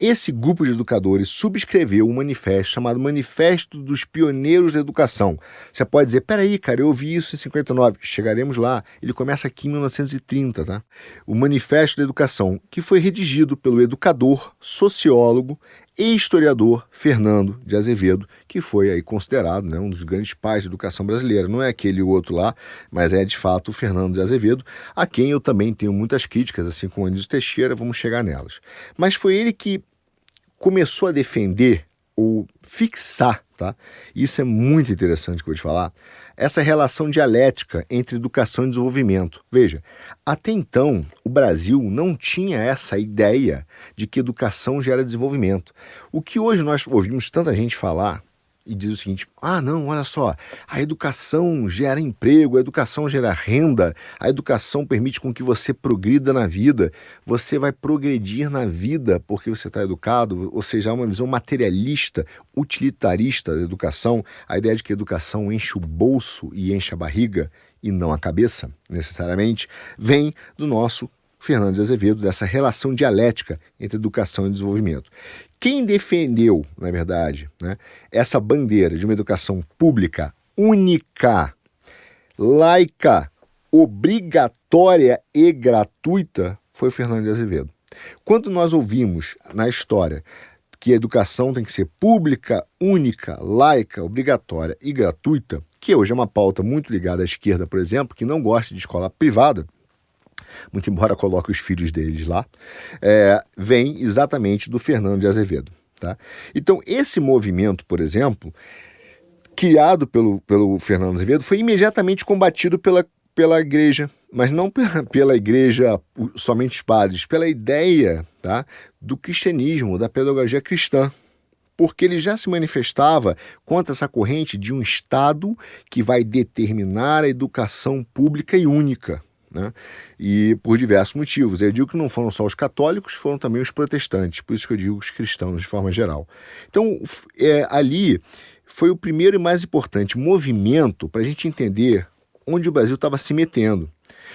Esse grupo de educadores subscreveu um manifesto chamado Manifesto dos Pioneiros da Educação. Você pode dizer, peraí, cara, eu ouvi isso em 59. Chegaremos lá. Ele começa aqui em 1930, tá? O Manifesto da Educação, que foi redigido pelo educador, sociólogo e historiador Fernando de Azevedo, que foi aí considerado né, um dos grandes pais da educação brasileira. Não é aquele outro lá, mas é de fato o Fernando de Azevedo, a quem eu também tenho muitas críticas, assim como o Anísio Teixeira, vamos chegar nelas. Mas foi ele que começou a defender ou fixar, tá? Isso é muito interessante que eu vou te falar. Essa relação dialética entre educação e desenvolvimento. Veja, até então o Brasil não tinha essa ideia de que educação gera desenvolvimento. O que hoje nós ouvimos tanta gente falar e diz o seguinte: ah, não, olha só, a educação gera emprego, a educação gera renda, a educação permite com que você progrida na vida, você vai progredir na vida porque você está educado, ou seja, há uma visão materialista, utilitarista da educação, a ideia de que a educação enche o bolso e enche a barriga e não a cabeça, necessariamente, vem do nosso Fernando de Azevedo, dessa relação dialética entre educação e desenvolvimento. Quem defendeu, na verdade, né, essa bandeira de uma educação pública única, laica, obrigatória e gratuita foi Fernando de Azevedo. Quando nós ouvimos na história que a educação tem que ser pública, única, laica, obrigatória e gratuita, que hoje é uma pauta muito ligada à esquerda, por exemplo, que não gosta de escola privada, muito embora coloque os filhos deles lá, é, vem exatamente do Fernando de Azevedo. Tá? Então, esse movimento, por exemplo, criado pelo, pelo Fernando Azevedo, foi imediatamente combatido pela, pela igreja, mas não (laughs) pela, pela igreja somente os padres, pela ideia tá, do cristianismo, da pedagogia cristã porque ele já se manifestava contra essa corrente de um Estado que vai determinar a educação pública e única. Né? E por diversos motivos. Eu digo que não foram só os católicos, foram também os protestantes, por isso que eu digo os cristãos de forma geral. Então, é, ali foi o primeiro e mais importante movimento para a gente entender onde o Brasil estava se metendo.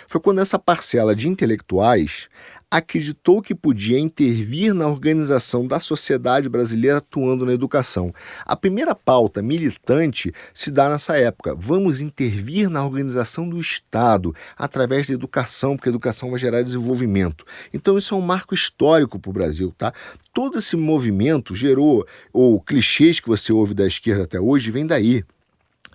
Foi quando essa parcela de intelectuais acreditou que podia intervir na organização da sociedade brasileira atuando na educação. A primeira pauta militante se dá nessa época. Vamos intervir na organização do Estado através da educação, porque a educação vai gerar desenvolvimento. Então isso é um marco histórico para o Brasil, tá? Todo esse movimento gerou, ou clichês que você ouve da esquerda até hoje, vem daí.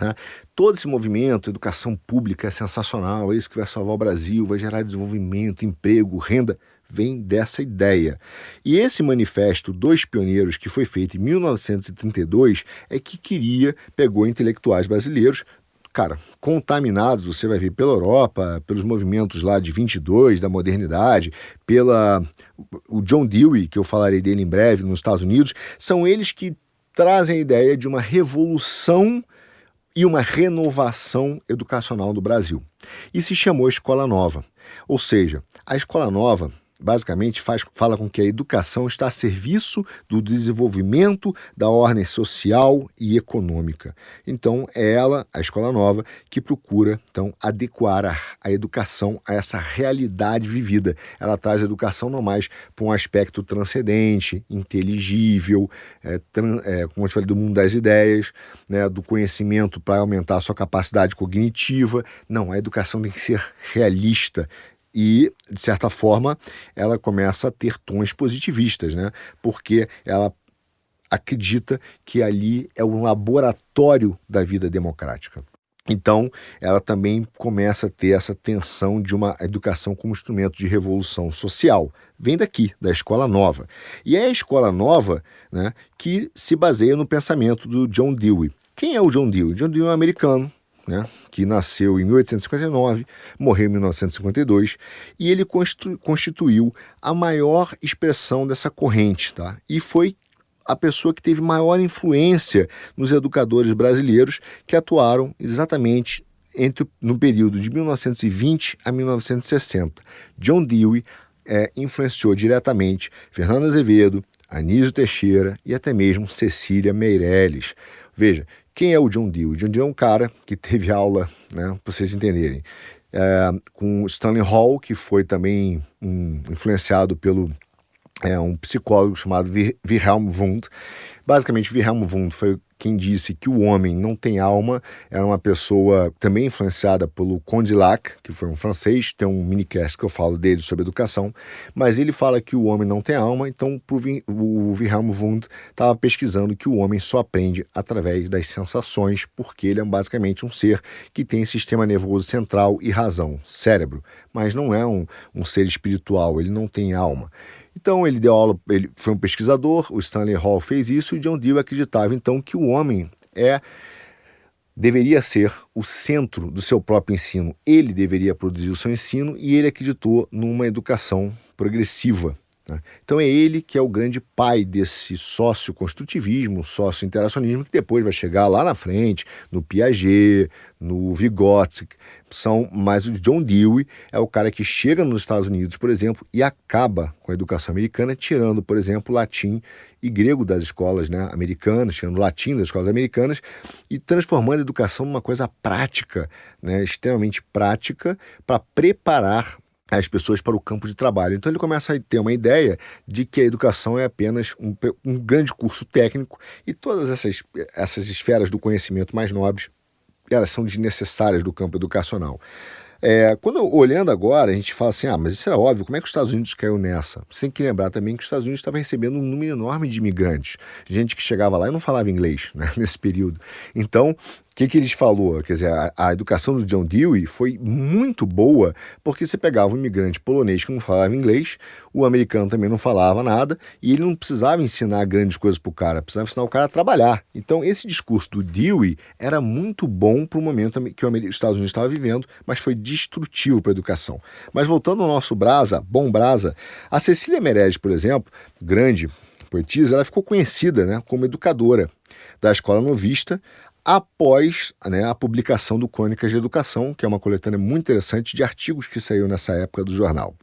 Né? Todo esse movimento, educação pública é sensacional, é isso que vai salvar o Brasil, vai gerar desenvolvimento, emprego, renda, vem dessa ideia. E esse manifesto dos pioneiros, que foi feito em 1932, é que queria, pegou intelectuais brasileiros, cara, contaminados, você vai ver pela Europa, pelos movimentos lá de 22 da modernidade, pela o John Dewey, que eu falarei dele em breve nos Estados Unidos, são eles que trazem a ideia de uma revolução e uma renovação educacional do Brasil. E se chamou Escola Nova. Ou seja, a Escola Nova basicamente faz, fala com que a educação está a serviço do desenvolvimento da ordem social e econômica. Então, é ela, a escola nova, que procura então adequar a, a educação a essa realidade vivida. Ela traz a educação não mais para um aspecto transcendente, inteligível, é, tran, é, como eu te falei, do mundo das ideias, né, do conhecimento para aumentar a sua capacidade cognitiva. Não, a educação tem que ser realista, e, de certa forma, ela começa a ter tons positivistas, né? porque ela acredita que ali é um laboratório da vida democrática. Então, ela também começa a ter essa tensão de uma educação como instrumento de revolução social. Vem daqui, da escola nova. E é a escola nova né, que se baseia no pensamento do John Dewey. Quem é o John Dewey? John Dewey é um americano, né, que nasceu em 1859, morreu em 1952, e ele constituiu a maior expressão dessa corrente, tá? E foi a pessoa que teve maior influência nos educadores brasileiros que atuaram exatamente entre no período de 1920 a 1960. John Dewey é, influenciou diretamente Fernando Azevedo, Anísio Teixeira e até mesmo Cecília Meirelles. Veja, quem é o John Dee? O John Dee é um cara que teve aula, né, para vocês entenderem, é, com Stanley Hall, que foi também um, influenciado pelo é, um psicólogo chamado Wilhelm Wundt. Basicamente, Wilhelm Wundt foi quem disse que o homem não tem alma era uma pessoa também influenciada pelo Condillac, que foi um francês, tem um minicast que eu falo dele sobre educação, mas ele fala que o homem não tem alma, então o Wilhelm Wundt estava pesquisando que o homem só aprende através das sensações, porque ele é basicamente um ser que tem sistema nervoso central e razão, cérebro, mas não é um, um ser espiritual, ele não tem alma. Então ele deu aula, ele foi um pesquisador, o Stanley Hall fez isso e o John Dewey acreditava então que o homem é deveria ser o centro do seu próprio ensino. Ele deveria produzir o seu ensino e ele acreditou numa educação progressiva. Né? Então é ele que é o grande pai desse sócio-construtivismo, sócio-interacionismo, que depois vai chegar lá na frente, no Piaget, no Vygotsky, são, mas o John Dewey é o cara que chega nos Estados Unidos, por exemplo, e acaba com a educação americana, tirando, por exemplo, latim e grego das escolas né, americanas, tirando latim das escolas americanas e transformando a educação numa coisa prática, né, extremamente prática, para preparar as pessoas para o campo de trabalho. Então ele começa a ter uma ideia de que a educação é apenas um, um grande curso técnico e todas essas, essas esferas do conhecimento mais nobres elas são desnecessárias do campo educacional. É, quando olhando agora, a gente fala assim: ah, mas isso era óbvio, como é que os Estados Unidos caiu nessa? Você tem que lembrar também que os Estados Unidos estava recebendo um número enorme de imigrantes, gente que chegava lá e não falava inglês né, (laughs) nesse período. Então, que, que eles falou? Quer dizer, a, a, educação do John Dewey foi muito boa porque você pegava um imigrante polonês que não falava inglês, o americano também não falava nada e ele não precisava ensinar grandes coisas para o cara, precisava ensinar o cara a trabalhar. Então, esse discurso do Dewey era muito bom para o momento que os Estados Unidos estava vivendo, mas foi destrutivo para a educação. Mas voltando ao nosso Brasa, bom Brasa, a Cecília Meirelles, por exemplo, grande poetisa, ela ficou conhecida né, como educadora da escola novista após né, a publicação do Crônicas de Educação, que é uma coletânea muito interessante de artigos que saiu nessa época do jornal.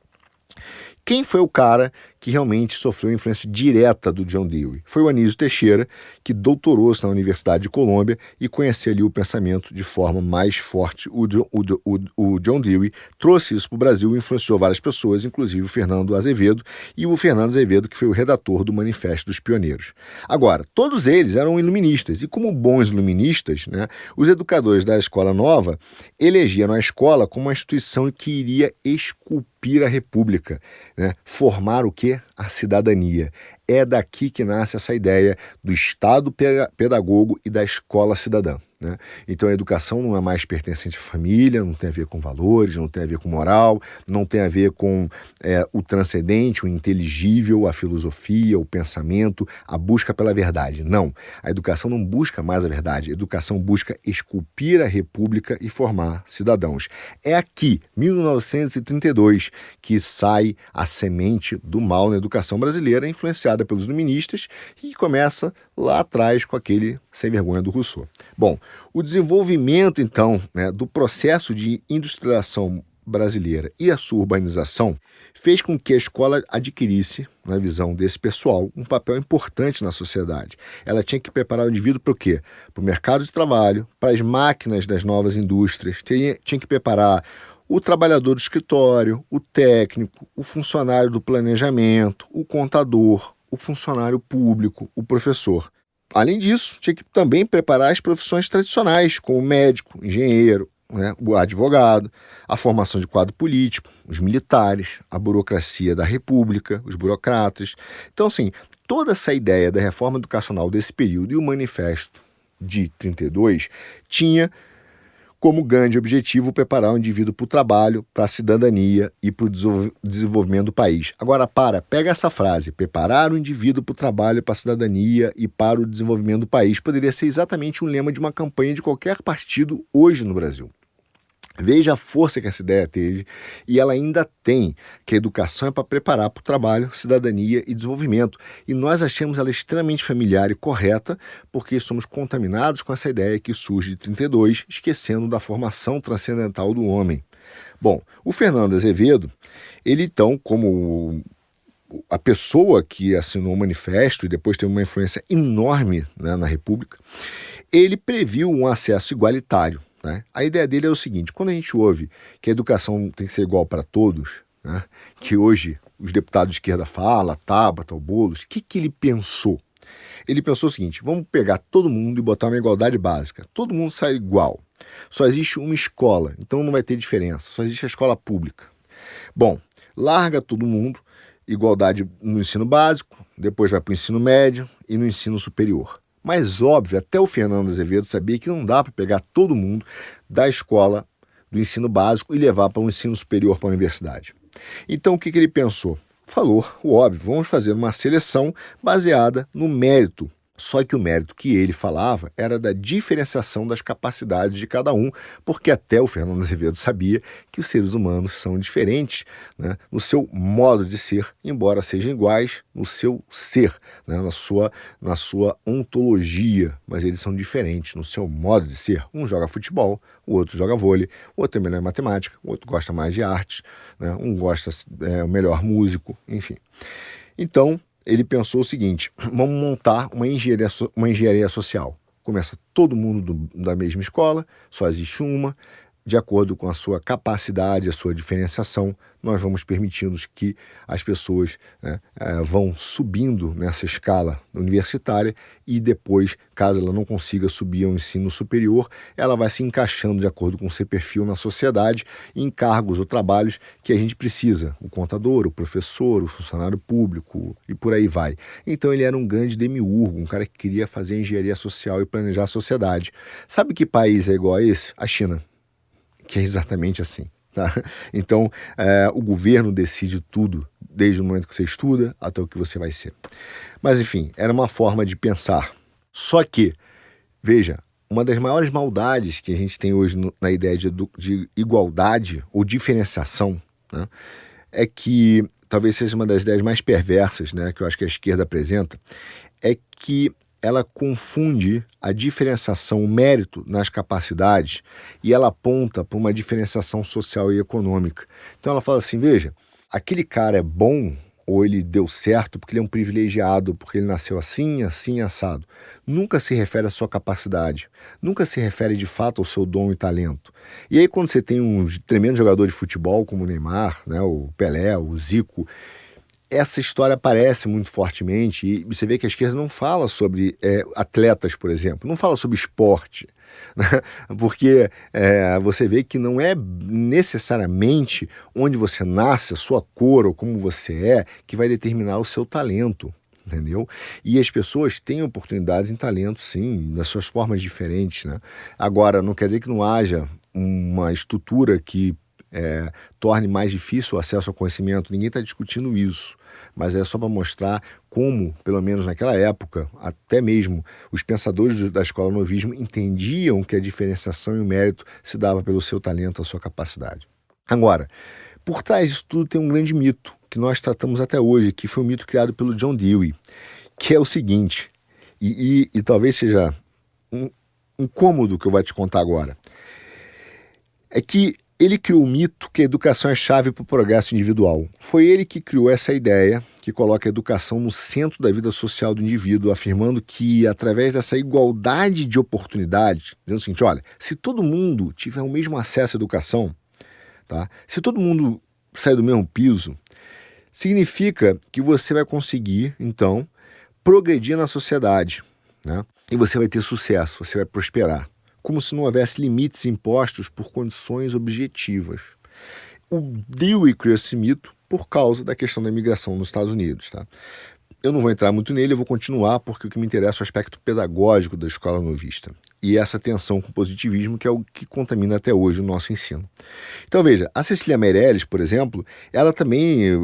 Quem foi o cara que realmente sofreu influência direta do John Dewey? Foi o Anísio Teixeira, que doutorou-se na Universidade de Colômbia e conhecia ali o pensamento de forma mais forte. O, o, o, o John Dewey trouxe isso para o Brasil e influenciou várias pessoas, inclusive o Fernando Azevedo e o Fernando Azevedo, que foi o redator do Manifesto dos Pioneiros. Agora, todos eles eram iluministas e, como bons iluministas, né, os educadores da Escola Nova elegiam a escola como uma instituição que iria esculpir a República, né? formar o que? A cidadania. É daqui que nasce essa ideia do Estado pedagogo e da escola cidadã. Né? Então a educação não é mais pertencente à família, não tem a ver com valores, não tem a ver com moral, não tem a ver com é, o transcendente, o inteligível, a filosofia, o pensamento, a busca pela verdade. Não. A educação não busca mais a verdade. A educação busca esculpir a república e formar cidadãos. É aqui, 1932, que sai a semente do mal na educação brasileira, influenciada pelos iluministas, e começa lá atrás com aquele sem vergonha do Rousseau. Bom, o desenvolvimento então né, do processo de industrialização brasileira e a sua urbanização fez com que a escola adquirisse, na visão desse pessoal, um papel importante na sociedade. Ela tinha que preparar o indivíduo para o quê? Para o mercado de trabalho, para as máquinas das novas indústrias, tinha, tinha que preparar o trabalhador do escritório, o técnico, o funcionário do planejamento, o contador, o funcionário público, o professor. Além disso, tinha que também preparar as profissões tradicionais, como médico, engenheiro, né, o advogado, a formação de quadro político, os militares, a burocracia da república, os burocratas. Então, assim, toda essa ideia da reforma educacional desse período e o manifesto de 32 tinha como grande objetivo preparar o indivíduo para o trabalho, para a cidadania e para o desenvolvimento do país. Agora, para, pega essa frase: preparar o indivíduo para o trabalho, para a cidadania e para o desenvolvimento do país. Poderia ser exatamente um lema de uma campanha de qualquer partido hoje no Brasil. Veja a força que essa ideia teve e ela ainda tem, que a educação é para preparar para o trabalho, cidadania e desenvolvimento. E nós achamos ela extremamente familiar e correta porque somos contaminados com essa ideia que surge de 32, esquecendo da formação transcendental do homem. Bom, o Fernando Azevedo, ele então, como a pessoa que assinou o manifesto e depois teve uma influência enorme né, na República, ele previu um acesso igualitário né? A ideia dele é o seguinte: quando a gente ouve que a educação tem que ser igual para todos, né? que hoje os deputados de esquerda falam, Tabata, o Boulos, o que, que ele pensou? Ele pensou o seguinte: vamos pegar todo mundo e botar uma igualdade básica. Todo mundo sai igual. Só existe uma escola, então não vai ter diferença. Só existe a escola pública. Bom, larga todo mundo, igualdade no ensino básico, depois vai para o ensino médio e no ensino superior. Mas óbvio, até o Fernando Azevedo sabia que não dá para pegar todo mundo da escola do ensino básico e levar para o um ensino superior para a universidade. Então o que, que ele pensou? Falou o óbvio, vamos fazer uma seleção baseada no mérito só que o mérito que ele falava era da diferenciação das capacidades de cada um, porque até o Fernando Azevedo sabia que os seres humanos são diferentes né, no seu modo de ser, embora sejam iguais no seu ser, né, na, sua, na sua ontologia, mas eles são diferentes no seu modo de ser. Um joga futebol, o outro joga vôlei, o outro é melhor em matemática, o outro gosta mais de arte, né, um gosta é o melhor músico, enfim. Então, ele pensou o seguinte: (clears throat) vamos montar uma engenharia, uma engenharia social. Começa todo mundo do, da mesma escola, só existe uma, de acordo com a sua capacidade, a sua diferenciação, nós vamos permitindo que as pessoas né, é, vão subindo nessa escala universitária e depois, caso ela não consiga subir ao ensino superior, ela vai se encaixando de acordo com o seu perfil na sociedade em cargos ou trabalhos que a gente precisa, o contador, o professor, o funcionário público e por aí vai. Então ele era um grande demiurgo, um cara que queria fazer engenharia social e planejar a sociedade. Sabe que país é igual a esse? A China que é exatamente assim. Tá? Então, é, o governo decide tudo, desde o momento que você estuda até o que você vai ser. Mas, enfim, era uma forma de pensar. Só que, veja, uma das maiores maldades que a gente tem hoje no, na ideia de, de, igualdade ou diferenciação né, é que talvez seja uma das ideias mais perversas né, que eu acho que a esquerda apresenta, é que ela confunde a diferenciação, o mérito nas capacidades e ela aponta para uma diferenciação social e econômica. Então ela fala assim: veja, aquele cara é bom ou ele deu certo porque ele é um privilegiado, porque ele nasceu assim, assim, assado. Nunca se refere à sua capacidade, nunca se refere de fato ao seu dom e talento. E aí, quando você tem um tremendo jogador de futebol como o Neymar, né, o Pelé, o Zico, essa história aparece muito fortemente e você vê que a esquerda não fala sobre é, atletas, por exemplo, não fala sobre esporte, (laughs) né? porque é, você vê que não é necessariamente onde você nasce, a sua cor ou como você é, que vai determinar o seu talento. Entendeu? E as pessoas têm oportunidades em talento, sim, nas suas formas diferentes. Né? Agora, não quer dizer que não haja uma estrutura que é, torne mais difícil o acesso ao conhecimento. Ninguém está discutindo isso, mas é só para mostrar como, pelo menos naquela época, até mesmo os pensadores da escola novismo entendiam que a diferenciação e o mérito se dava pelo seu talento, a sua capacidade. Agora, por trás disso tudo tem um grande mito que nós tratamos até hoje, que foi um mito criado pelo John Dewey, que é o seguinte, e, e, e talvez seja um, incômodo que eu vou te contar agora, é que ele criou o mito que a educação é chave para o progresso individual. Foi ele que criou essa ideia que coloca a educação no centro da vida social do indivíduo, afirmando que, através dessa igualdade de oportunidades, dizendo o seguinte: olha, se todo mundo tiver o mesmo acesso à educação, tá? se todo mundo sair do mesmo piso, significa que você vai conseguir, então, progredir na sociedade. Né? E você vai ter sucesso, você vai prosperar como se não houvesse limites impostos por condições objetivas. O Dewey criou esse mito por causa da questão da imigração nos Estados Unidos. Tá? Eu não vou entrar muito nele, eu vou continuar porque o que me interessa é o aspecto pedagógico da escola novista e essa tensão com o positivismo que é o que contamina até hoje o nosso ensino. Então veja, a Cecília Meirelles, por exemplo, ela também eh,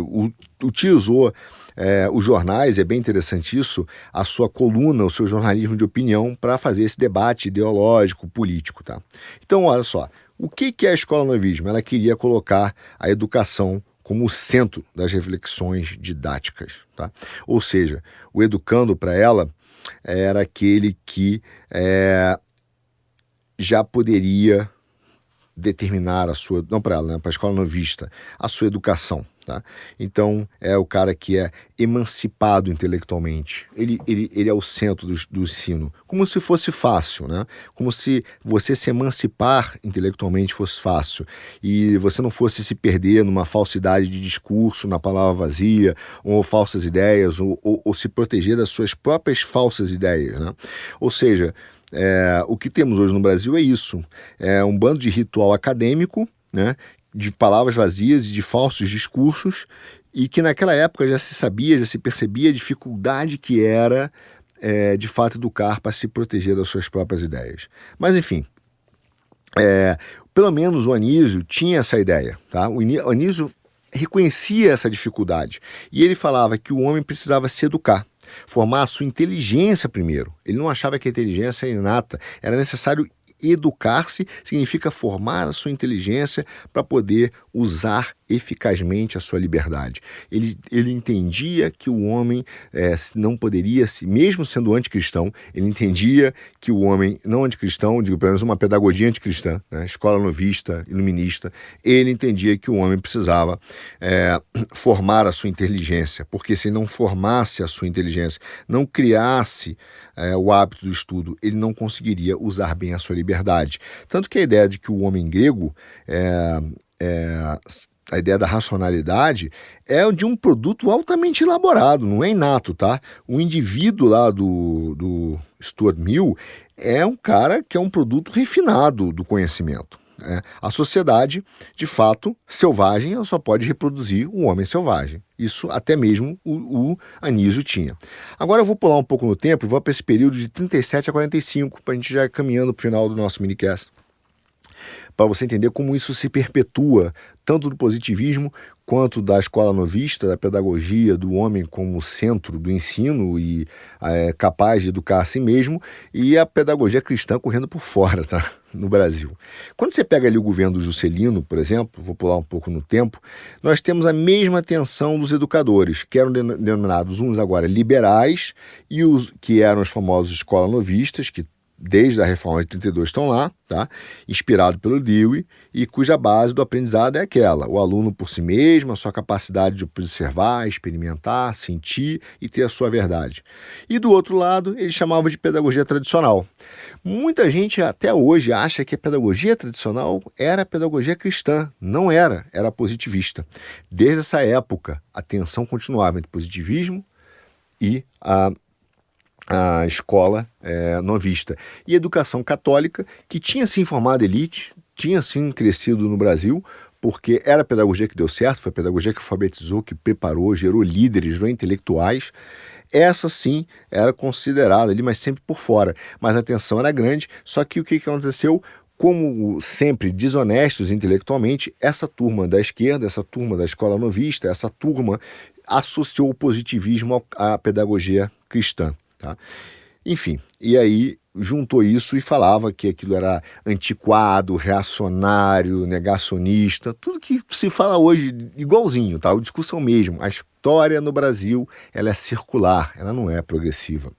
utilizou é, os jornais, é bem interessante isso, a sua coluna, o seu jornalismo de opinião para fazer esse debate ideológico, político. Tá? Então, olha só, o que, que é a escola novismo? Ela queria colocar a educação como o centro das reflexões didáticas. Tá? Ou seja, o educando para ela era aquele que é, já poderia determinar a sua, não para ela, né, para a escola novista, a sua educação. Tá? Então, é o cara que é emancipado intelectualmente. Ele, ele, ele é o centro do, do ensino. Como se fosse fácil, né? Como se você se emancipar intelectualmente fosse fácil. E você não fosse se perder numa falsidade de discurso, na palavra vazia, ou falsas ideias, ou, ou, ou se proteger das suas próprias falsas ideias, né? Ou seja, é, o que temos hoje no Brasil é isso: é um bando de ritual acadêmico, né, de palavras vazias e de falsos discursos, e que naquela época já se sabia, já se percebia a dificuldade que era, é, de fato, educar para se proteger das suas próprias ideias. Mas, enfim, é, pelo menos o Anísio tinha essa ideia. Tá? O Anísio reconhecia essa dificuldade e ele falava que o homem precisava se educar formar a sua inteligência primeiro. Ele não achava que a inteligência era inata, era necessário educar-se, significa formar a sua inteligência para poder usar eficazmente a sua liberdade. Ele, ele entendia que o homem é, não poderia, mesmo sendo anticristão, ele entendia que o homem, não anticristão, digo pelo menos uma pedagogia anticristã, né, escola novista, iluminista, ele entendia que o homem precisava é, formar a sua inteligência, porque se não formasse a sua inteligência, não criasse é, o hábito do estudo, ele não conseguiria usar bem a sua liberdade. Tanto que a ideia de que o homem grego é, é, a ideia da racionalidade é de um produto altamente elaborado, não é inato, tá? O indivíduo lá do, do Stuart Mill é um cara que é um produto refinado do conhecimento. É, a sociedade, de fato, selvagem, ela só pode reproduzir o homem selvagem. Isso até mesmo o, o Anísio tinha. Agora eu vou pular um pouco no tempo e vou para esse período de 37 a 45, para a gente já ir caminhando para o final do nosso minicast para você entender como isso se perpetua, tanto do positivismo quanto da escola novista, da pedagogia, do homem como centro do ensino e é, capaz de educar a si mesmo, e a pedagogia cristã correndo por fora, tá? No Brasil. Quando você pega ali o governo do Juscelino, por exemplo, vou pular um pouco no tempo, nós temos a mesma tensão dos educadores, que eram denominados uns agora liberais e os que eram os famosos escola novistas, que desde a reforma de 32 estão lá, tá? inspirado pelo Dewey, e cuja base do aprendizado é aquela: o aluno por si mesmo, a sua capacidade de observar, experimentar, sentir e ter a sua verdade. E do outro lado, ele chamava de pedagogia tradicional. Muita gente até hoje acha que a pedagogia tradicional era a pedagogia cristã. Não era, era positivista. Desde essa época, a tensão continuava entre positivismo e a a escola é, novista. E educação católica, que tinha sim formado elite, tinha sim crescido no Brasil, porque era a pedagogia que deu certo, foi a pedagogia que alfabetizou, que preparou, gerou líderes, gerou intelectuais. Essa sim era considerada ali, mas sempre por fora. Mas a tensão era grande, só que o que aconteceu? Como sempre desonestos intelectualmente, essa turma da esquerda, essa turma da escola novista, essa turma associou o positivismo à pedagogia cristã. Tá? Enfim, e aí juntou isso e falava que aquilo era antiquado, reacionário, negacionista, tudo que se fala hoje igualzinho, tá? A discussão mesmo. A história no Brasil, ela é circular, ela não é progressiva.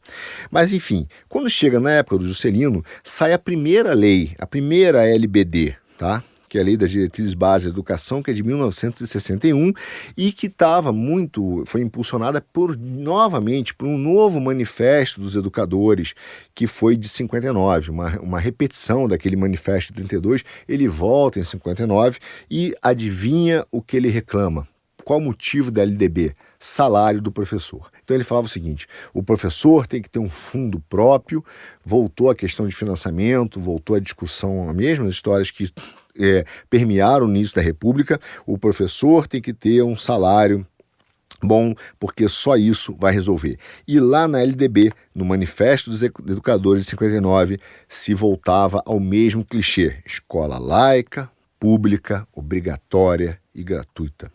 Mas enfim, quando chega na época do Juscelino, sai a primeira lei, a primeira LBD, tá? Que é a Lei das Diretrizes Básicas da Educação, que é de 1961 e que estava muito, foi impulsionada por, novamente, por um novo manifesto dos educadores, que foi de 59, uma, uma repetição daquele manifesto de 32, ele volta em 59 e adivinha o que ele reclama. Qual o motivo da LDB? Salário do professor. Então ele falava o seguinte: o professor tem que ter um fundo próprio, voltou a questão de financiamento, voltou a discussão, as mesmas histórias que é, permearam o início da República, o professor tem que ter um salário bom, porque só isso vai resolver. E lá na LDB, no Manifesto dos Educadores de 59, se voltava ao mesmo clichê: escola laica, pública, obrigatória e gratuita.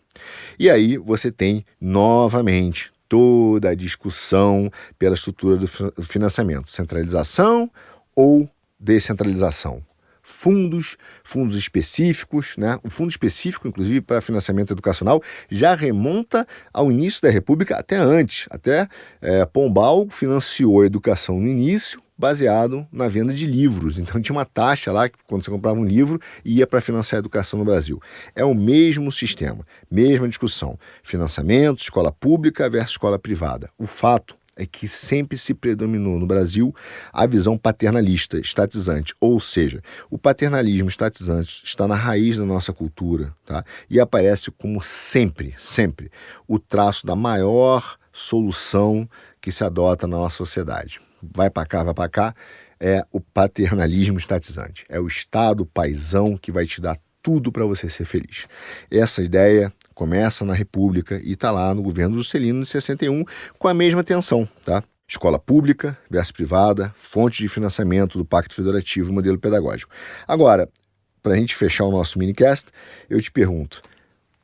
E aí você tem novamente toda a discussão pela estrutura do financiamento: centralização ou descentralização fundos, fundos específicos, né? O fundo específico, inclusive, para financiamento educacional, já remonta ao início da República, até antes. Até é, Pombal financiou a educação no início, baseado na venda de livros. Então tinha uma taxa lá que quando você comprava um livro ia para financiar a educação no Brasil. É o mesmo sistema, mesma discussão. Financiamento, escola pública versus escola privada. O fato é que sempre se predominou no Brasil a visão paternalista, estatizante, ou seja, o paternalismo estatizante está na raiz da nossa cultura, tá? E aparece como sempre, sempre o traço da maior solução que se adota na nossa sociedade. Vai para cá, vai para cá, é o paternalismo estatizante. É o Estado paisão que vai te dar tudo para você ser feliz. Essa ideia começa na República e está lá no governo Juscelino de 61 com a mesma tensão, tá? Escola pública versus privada, fonte de financiamento do Pacto Federativo, modelo pedagógico. Agora, para a gente fechar o nosso minicast, eu te pergunto: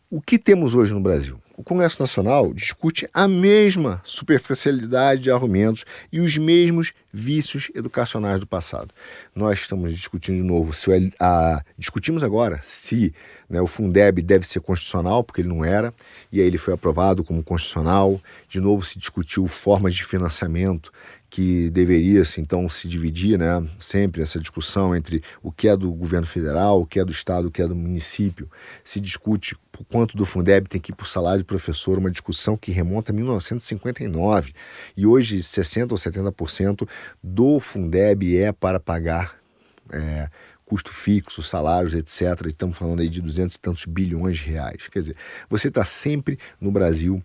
o que temos hoje no Brasil? O Congresso Nacional discute a mesma superficialidade de argumentos e os mesmos vícios educacionais do passado. Nós estamos discutindo de novo se o, a, discutimos agora se né, o Fundeb deve ser constitucional, porque ele não era, e aí ele foi aprovado como constitucional. De novo se discutiu formas de financiamento que deveria -se, então se dividir, né, sempre essa discussão entre o que é do governo federal, o que é do estado, o que é do município. Se discute por quanto do Fundeb tem que ir para o salário do professor, uma discussão que remonta a 1959. E hoje 60 ou 70% do Fundeb é para pagar é, custo fixo, salários, etc. Estamos falando aí de 200 e tantos bilhões de reais. Quer dizer, você está sempre no Brasil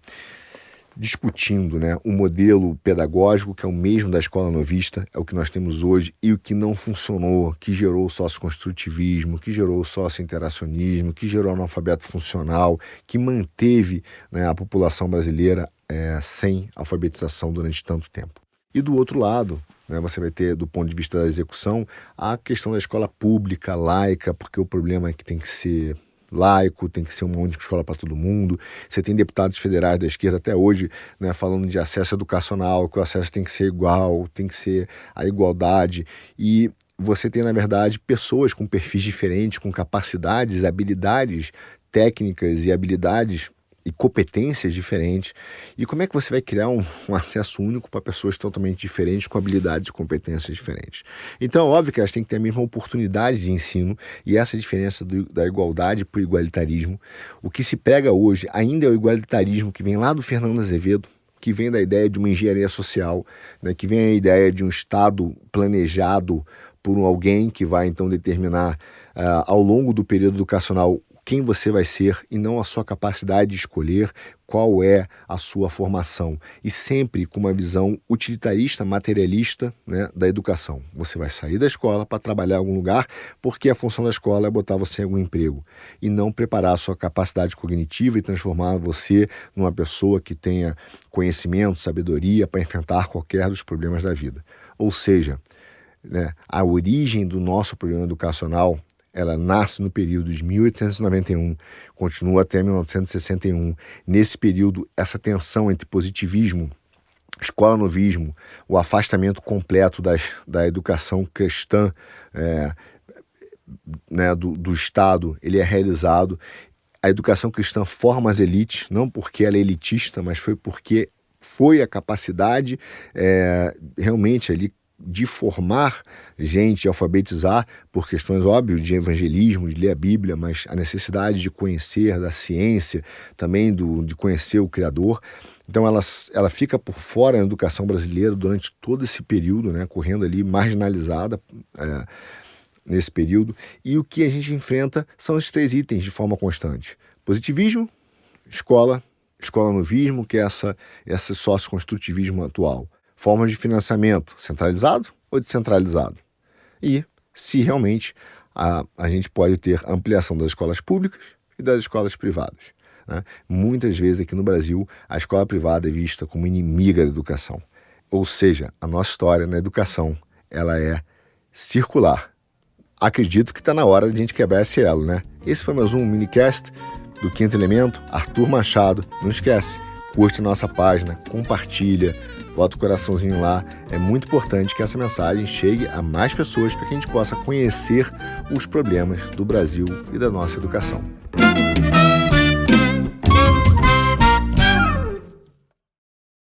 discutindo né, um modelo pedagógico que é o mesmo da escola novista, é o que nós temos hoje, e o que não funcionou, que gerou o sócio-construtivismo, que gerou o sócio-interacionismo, que gerou o analfabeto funcional, que manteve né, a população brasileira é, sem alfabetização durante tanto tempo. E do outro lado, né, você vai ter, do ponto de vista da execução, a questão da escola pública, laica, porque o problema é que tem que ser laico, tem que ser uma única escola para todo mundo. Você tem deputados federais da esquerda até hoje né, falando de acesso educacional, que o acesso tem que ser igual, tem que ser a igualdade. E você tem, na verdade, pessoas com perfis diferentes, com capacidades, habilidades técnicas e habilidades e competências diferentes. E como é que você vai criar um, (laughs) um acesso único para pessoas totalmente diferentes, com habilidades e competências diferentes? Então, óbvio que elas têm que ter a mesma oportunidade de ensino, e essa diferença do, da igualdade para o igualitarismo. O que se prega hoje ainda é o igualitarismo que vem lá do Fernando Azevedo, que vem da ideia de uma engenharia social, né, que vem a ideia de um Estado planejado por alguém que vai então determinar uh, ao longo do período educacional quem você vai ser e não a sua capacidade de escolher qual é a sua formação. E sempre com uma visão utilitarista, materialista né, da educação. Você vai sair da escola para trabalhar em algum lugar porque a função da escola é botar você em algum emprego e não preparar a sua capacidade cognitiva e transformar você numa pessoa que tenha conhecimento, sabedoria para enfrentar qualquer dos problemas da vida. Ou seja, né, a origem do nosso problema educacional ela nasce no período de 1891, continua até 1961. Nesse período, essa tensão entre positivismo, escola-novismo, o afastamento completo das, da educação cristã é, né, do, do Estado, ele é realizado. A educação cristã forma as elites, não porque ela é elitista, mas foi porque foi a capacidade é, realmente ali de formar gente, alfabetizar por questões óbvias de evangelismo, de ler a Bíblia, mas a necessidade de conhecer da ciência, também do, de conhecer o Criador. Então ela, ela fica por fora da educação brasileira durante todo esse período, né, correndo ali marginalizada é, nesse período. E o que a gente enfrenta são esses três itens de forma constante: positivismo, escola, escola novismo, que é essa, esse sócio-construtivismo atual formas de financiamento centralizado ou descentralizado. E se realmente a, a gente pode ter ampliação das escolas públicas e das escolas privadas. Né? Muitas vezes aqui no Brasil a escola privada é vista como inimiga da educação. Ou seja, a nossa história na educação ela é circular. Acredito que está na hora de a gente quebrar esse elo, né? Esse foi mais um minicast do Quinto Elemento. Arthur Machado. Não esquece, curte nossa página, compartilha, bota o coraçãozinho lá. É muito importante que essa mensagem chegue a mais pessoas para que a gente possa conhecer os problemas do Brasil e da nossa educação.